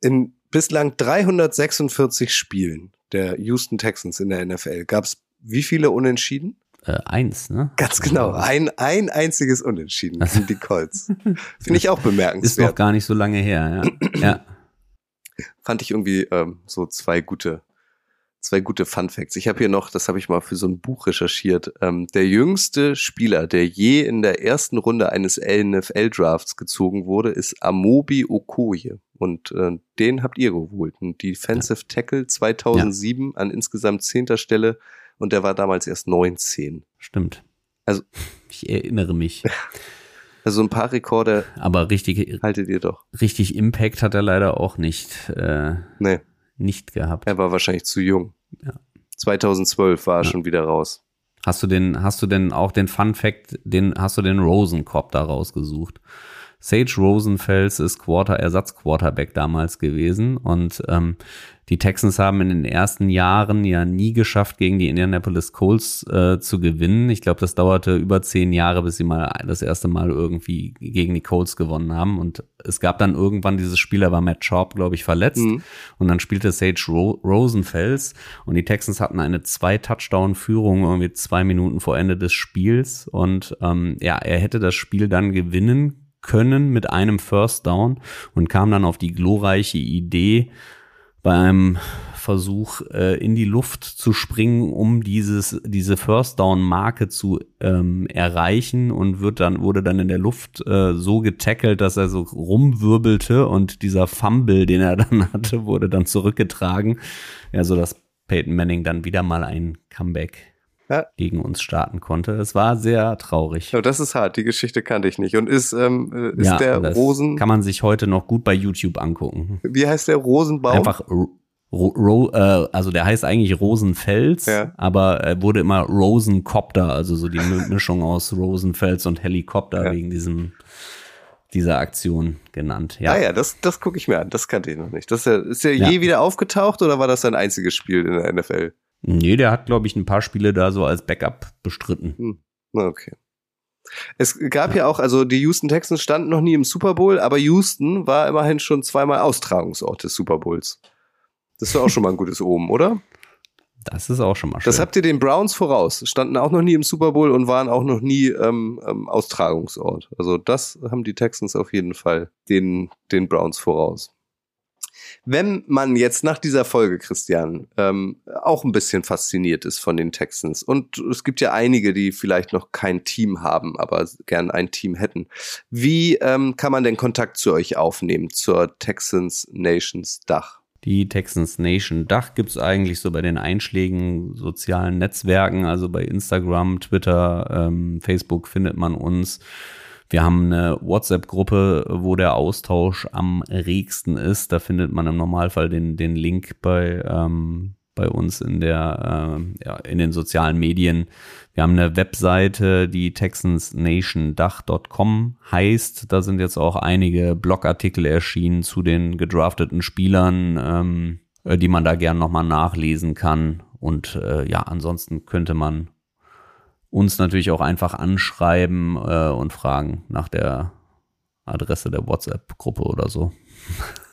In bislang 346 Spielen der Houston Texans in der NFL gab es wie viele Unentschieden? Äh, eins, ne? Ganz genau, ein, ein einziges Unentschieden gegen die Colts. Finde ich auch Ist noch bemerkenswert. gar nicht so lange her, ja. ja. Fand ich irgendwie ähm, so zwei gute, zwei gute Fun Facts. Ich habe hier noch, das habe ich mal für so ein Buch recherchiert, ähm, der jüngste Spieler, der je in der ersten Runde eines NFL-Drafts gezogen wurde, ist Amobi Okoye. Und äh, den habt ihr geholt. Ein Defensive Tackle 2007 an insgesamt zehnter Stelle und der war damals erst 19. Stimmt. Also- ich erinnere mich. Also ein paar Rekorde Aber richtig, haltet ihr doch. richtig Impact hat er leider auch nicht, äh, Nee, nicht gehabt. er war wahrscheinlich zu jung. Ja. 2012 war er Ja. schon wieder raus. Hast du den, hast du denn auch den Fun Fact, den, hast du den Rosenkopf da rausgesucht? Sage Rosenfels ist Quarter, Ersatzquarterback damals gewesen und ähm, die Texans haben in den ersten Jahren ja nie geschafft, gegen die Indianapolis Colts äh, zu gewinnen. Ich glaube, das dauerte über zehn Jahre, bis sie mal das erste Mal irgendwie gegen die Colts gewonnen haben. Und es gab dann irgendwann dieses Spiel, da war Matt Schaub, glaube ich, verletzt. Mhm. Und dann spielte Sage Ro Rosenfels und die Texans hatten eine Zwei-Touchdown-Führung irgendwie zwei Minuten vor Ende des Spiels. Und ähm, ja, er hätte das Spiel dann gewinnen können mit einem First Down und kam dann auf die glorreiche Idee, bei einem Versuch äh, in die Luft zu springen, um dieses diese First Down Marke zu ähm, erreichen und wird dann wurde dann in der Luft äh, so getackelt, dass er so rumwirbelte und dieser Fumble, den er dann hatte, wurde dann zurückgetragen, ja, so dass Peyton Manning dann wieder mal ein Comeback Ja. gegen uns starten konnte. Es war sehr traurig. Ja, das ist hart. Die Geschichte kannte ich nicht. Und ist, ähm, äh, ist der das Rosen, kann man sich heute noch gut bei YouTube angucken. wie heißt der Rosenbaum? Einfach Ro Ro äh, also der heißt eigentlich Rosenfels, Ja. aber er wurde immer Rosencopter, also so die Mi- Mischung aus Rosenfels und Helikopter Ja. wegen diesem dieser Aktion genannt. Ja, Ah ja, das, das gucke ich mir an. Das kannte ich noch nicht. Das ist ja, ist der Ja. je wieder aufgetaucht oder war das sein einziges Spiel in der NFL? Nee, der hat glaube ich ein paar Spiele da so als Backup bestritten. Na, Okay. Es gab ja. auch, also die Houston Texans standen noch nie im Super Bowl, aber Houston war immerhin schon zweimal Austragungsort des Super Bowls. Das ist doch auch schon mal ein gutes Omen, oder? Das ist auch schon mal schön. Das habt ihr den Browns voraus. Standen auch noch nie im Super Bowl und waren auch noch nie ähm, ähm, Austragungsort. Also das haben die Texans auf jeden Fall den, den Browns voraus. Wenn man jetzt nach dieser Folge, Christian, ähm, auch ein bisschen fasziniert ist von den Texans und es gibt ja einige, die vielleicht noch kein Team haben, aber gern ein Team hätten. Wie ähm, kann man denn Kontakt zu euch aufnehmen, zur Texans Nations Dach? Die Texans Nation Dach gibt's eigentlich so bei den einschlägigen sozialen Netzwerken, also bei Instagram, Twitter, ähm, Facebook findet man uns. Wir haben eine WhatsApp-Gruppe, wo der Austausch am regsten ist. Da findet man im Normalfall den, den Link bei, ähm, bei uns in der, äh, ja, in den sozialen Medien. Wir haben eine Webseite, die texansnationdach.com heißt. Da sind jetzt auch einige Blogartikel erschienen zu den gedrafteten Spielern, ähm, äh, die man da gern nochmal nachlesen kann. Und äh, ja, ansonsten könnte man uns natürlich auch einfach anschreiben äh, und fragen nach der Adresse der WhatsApp-Gruppe oder so.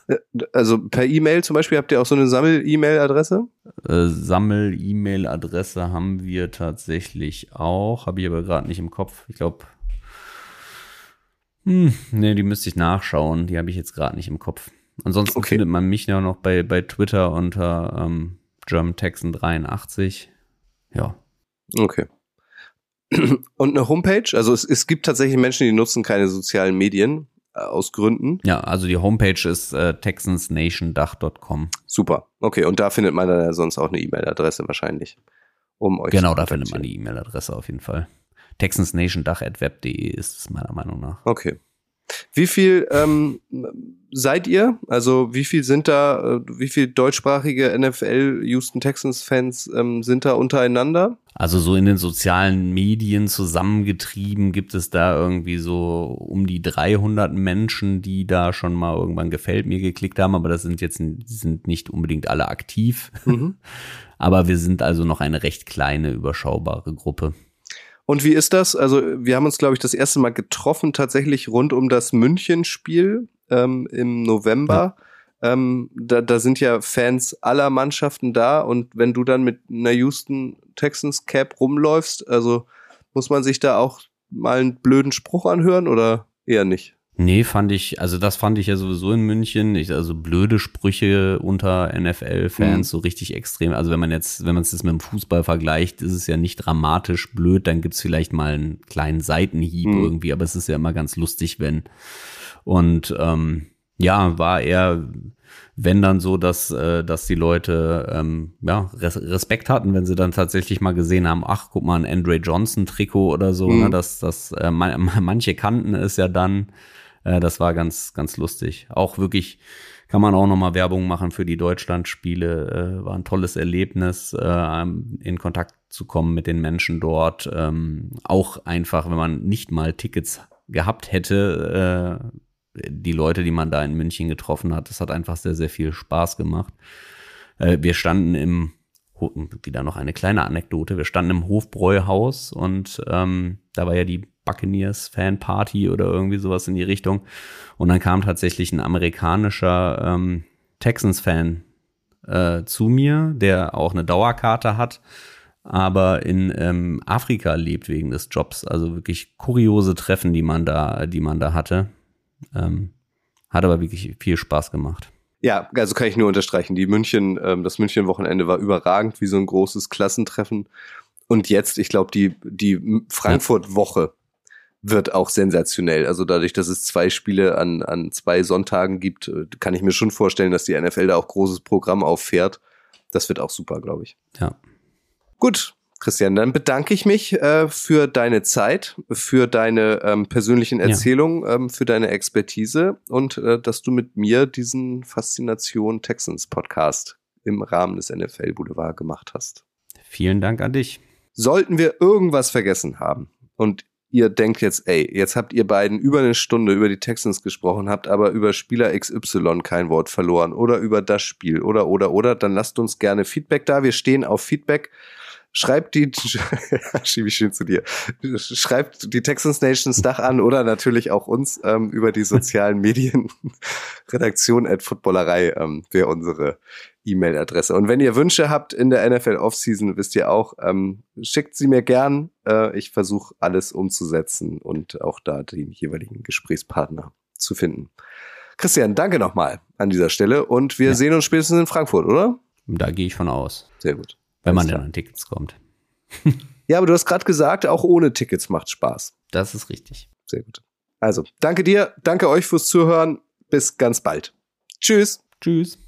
Äh, also per E-Mail zum Beispiel habt ihr auch so eine Sammel-E-Mail-Adresse? Äh, Sammel-E-Mail-Adresse haben wir tatsächlich auch, habe ich aber gerade nicht im Kopf. Ich glaube, hm, nee, die müsste ich nachschauen. Die habe ich jetzt gerade nicht im Kopf. Ansonsten okay. findet man mich ja noch bei, bei Twitter unter ähm, GermanTexan83. Ja. Okay. Und eine Homepage? Also es, es gibt tatsächlich Menschen, die nutzen keine sozialen Medien äh, aus Gründen. Ja, also die Homepage ist äh, texansnationdach.com. Super. Okay, und da findet man dann ja sonst auch eine E-Mail-Adresse wahrscheinlich, um euch Genau, da findet man die E-Mail-Adresse auf jeden Fall. texansnationdach.web.de ist es meiner Meinung nach. Okay. Wie viel ähm, seid ihr? Also wie viel sind da, äh, wie viel deutschsprachige NFL Houston Texans Fans ähm, sind da untereinander? Also so in den sozialen Medien zusammengetrieben gibt es da irgendwie so um die 300 Menschen, die da schon mal irgendwann gefällt mir geklickt haben, aber das sind jetzt sind nicht unbedingt alle aktiv. Mhm. aber wir sind also noch eine recht kleine überschaubare Gruppe. Und wie ist das? Also wir haben uns, glaube ich, das erste Mal getroffen, tatsächlich rund um das München-Spiel ähm, im November. Ja. Ähm, da, da sind ja Fans aller Mannschaften da und wenn du dann mit einer Houston Texans Cap rumläufst, also muss man sich da auch mal einen blöden Spruch anhören oder eher nicht? Nee, fand ich, also das fand ich ja sowieso in München. Ich, also blöde Sprüche unter NFL-Fans, mhm. so richtig extrem. Also wenn man jetzt, wenn man es jetzt mit dem Fußball vergleicht, ist es ja nicht dramatisch blöd, dann gibt's vielleicht mal einen kleinen Seitenhieb mhm. irgendwie, aber es ist ja immer ganz lustig, wenn. Und ähm, ja, war eher, wenn dann so, dass, äh, dass die Leute ähm, ja, Respekt hatten, wenn sie dann tatsächlich mal gesehen haben, ach, guck mal, ein Andre Johnson-Trikot oder so, ne, mhm. ne, dass das äh, man, manche kannten es ja dann äh, das war ganz, ganz lustig. Auch wirklich kann man auch nochmal Werbung machen für die Deutschlandspiele. Äh, war ein tolles Erlebnis, äh, in Kontakt zu kommen mit den Menschen dort. Ähm, auch einfach, wenn man nicht mal Tickets gehabt hätte, die Leute, die man da in München getroffen hat, das hat einfach sehr, sehr viel Spaß gemacht. Wir standen im wieder noch eine kleine Anekdote. Wir standen im Hofbräuhaus und ähm, da war ja die Buccaneers Fan Party oder irgendwie sowas in die Richtung. Und dann kam tatsächlich ein amerikanischer ähm, Texans Fan äh, zu mir, der auch eine Dauerkarte hat, aber in ähm, Afrika lebt wegen des Jobs. Also wirklich kuriose Treffen, die man da, die man da hatte. Ähm, hat aber wirklich viel Spaß gemacht. Ja, also kann ich nur unterstreichen. Die München, ähm, das München-Wochenende war überragend, wie so ein großes Klassentreffen. Und jetzt, ich glaube, die, die Frankfurt-Woche wird auch sensationell. Also dadurch, dass es zwei Spiele an, an zwei Sonntagen gibt, äh, kann ich mir schon vorstellen, dass die NFL da auch großes Programm auffährt. Das wird auch super, glaube ich. Ja. Gut, Christian, dann bedanke ich mich äh, für deine Zeit, für deine ähm, persönlichen Erzählungen, ja. ähm, für deine Expertise und äh, dass du mit mir diesen Faszination Texans Podcast im Rahmen des NFL Boulevard gemacht hast. Vielen Dank an dich. Sollten wir irgendwas vergessen haben und ihr denkt jetzt, ey, jetzt habt ihr beiden über eine Stunde über die Texans gesprochen, habt aber über Spieler XY kein Wort verloren oder über das Spiel oder, oder, oder, dann lasst uns gerne Feedback da. Wir stehen auf Feedback. Schreibt die, schiebe ich schön zu dir, schreibt die Texans Nations Dach an oder natürlich auch uns ähm, über die sozialen Medien. Redaktion at Footballerei ähm, wäre unsere E-Mail-Adresse. Und wenn ihr Wünsche habt in der NFL Offseason, wisst ihr auch, ähm, schickt sie mir gern. Äh, ich versuche alles umzusetzen und auch da den jeweiligen Gesprächspartner zu finden. Christian, danke nochmal an dieser Stelle und wir sehen uns spätestens in Frankfurt, oder? Da gehe ich von aus. Sehr gut. Wenn man denn klar. an Tickets kommt. Ja, aber du hast gerade gesagt, auch ohne Tickets macht Spaß. Das ist richtig. Sehr gut. Also, danke dir, danke euch fürs Zuhören. Bis ganz bald. Tschüss. Tschüss.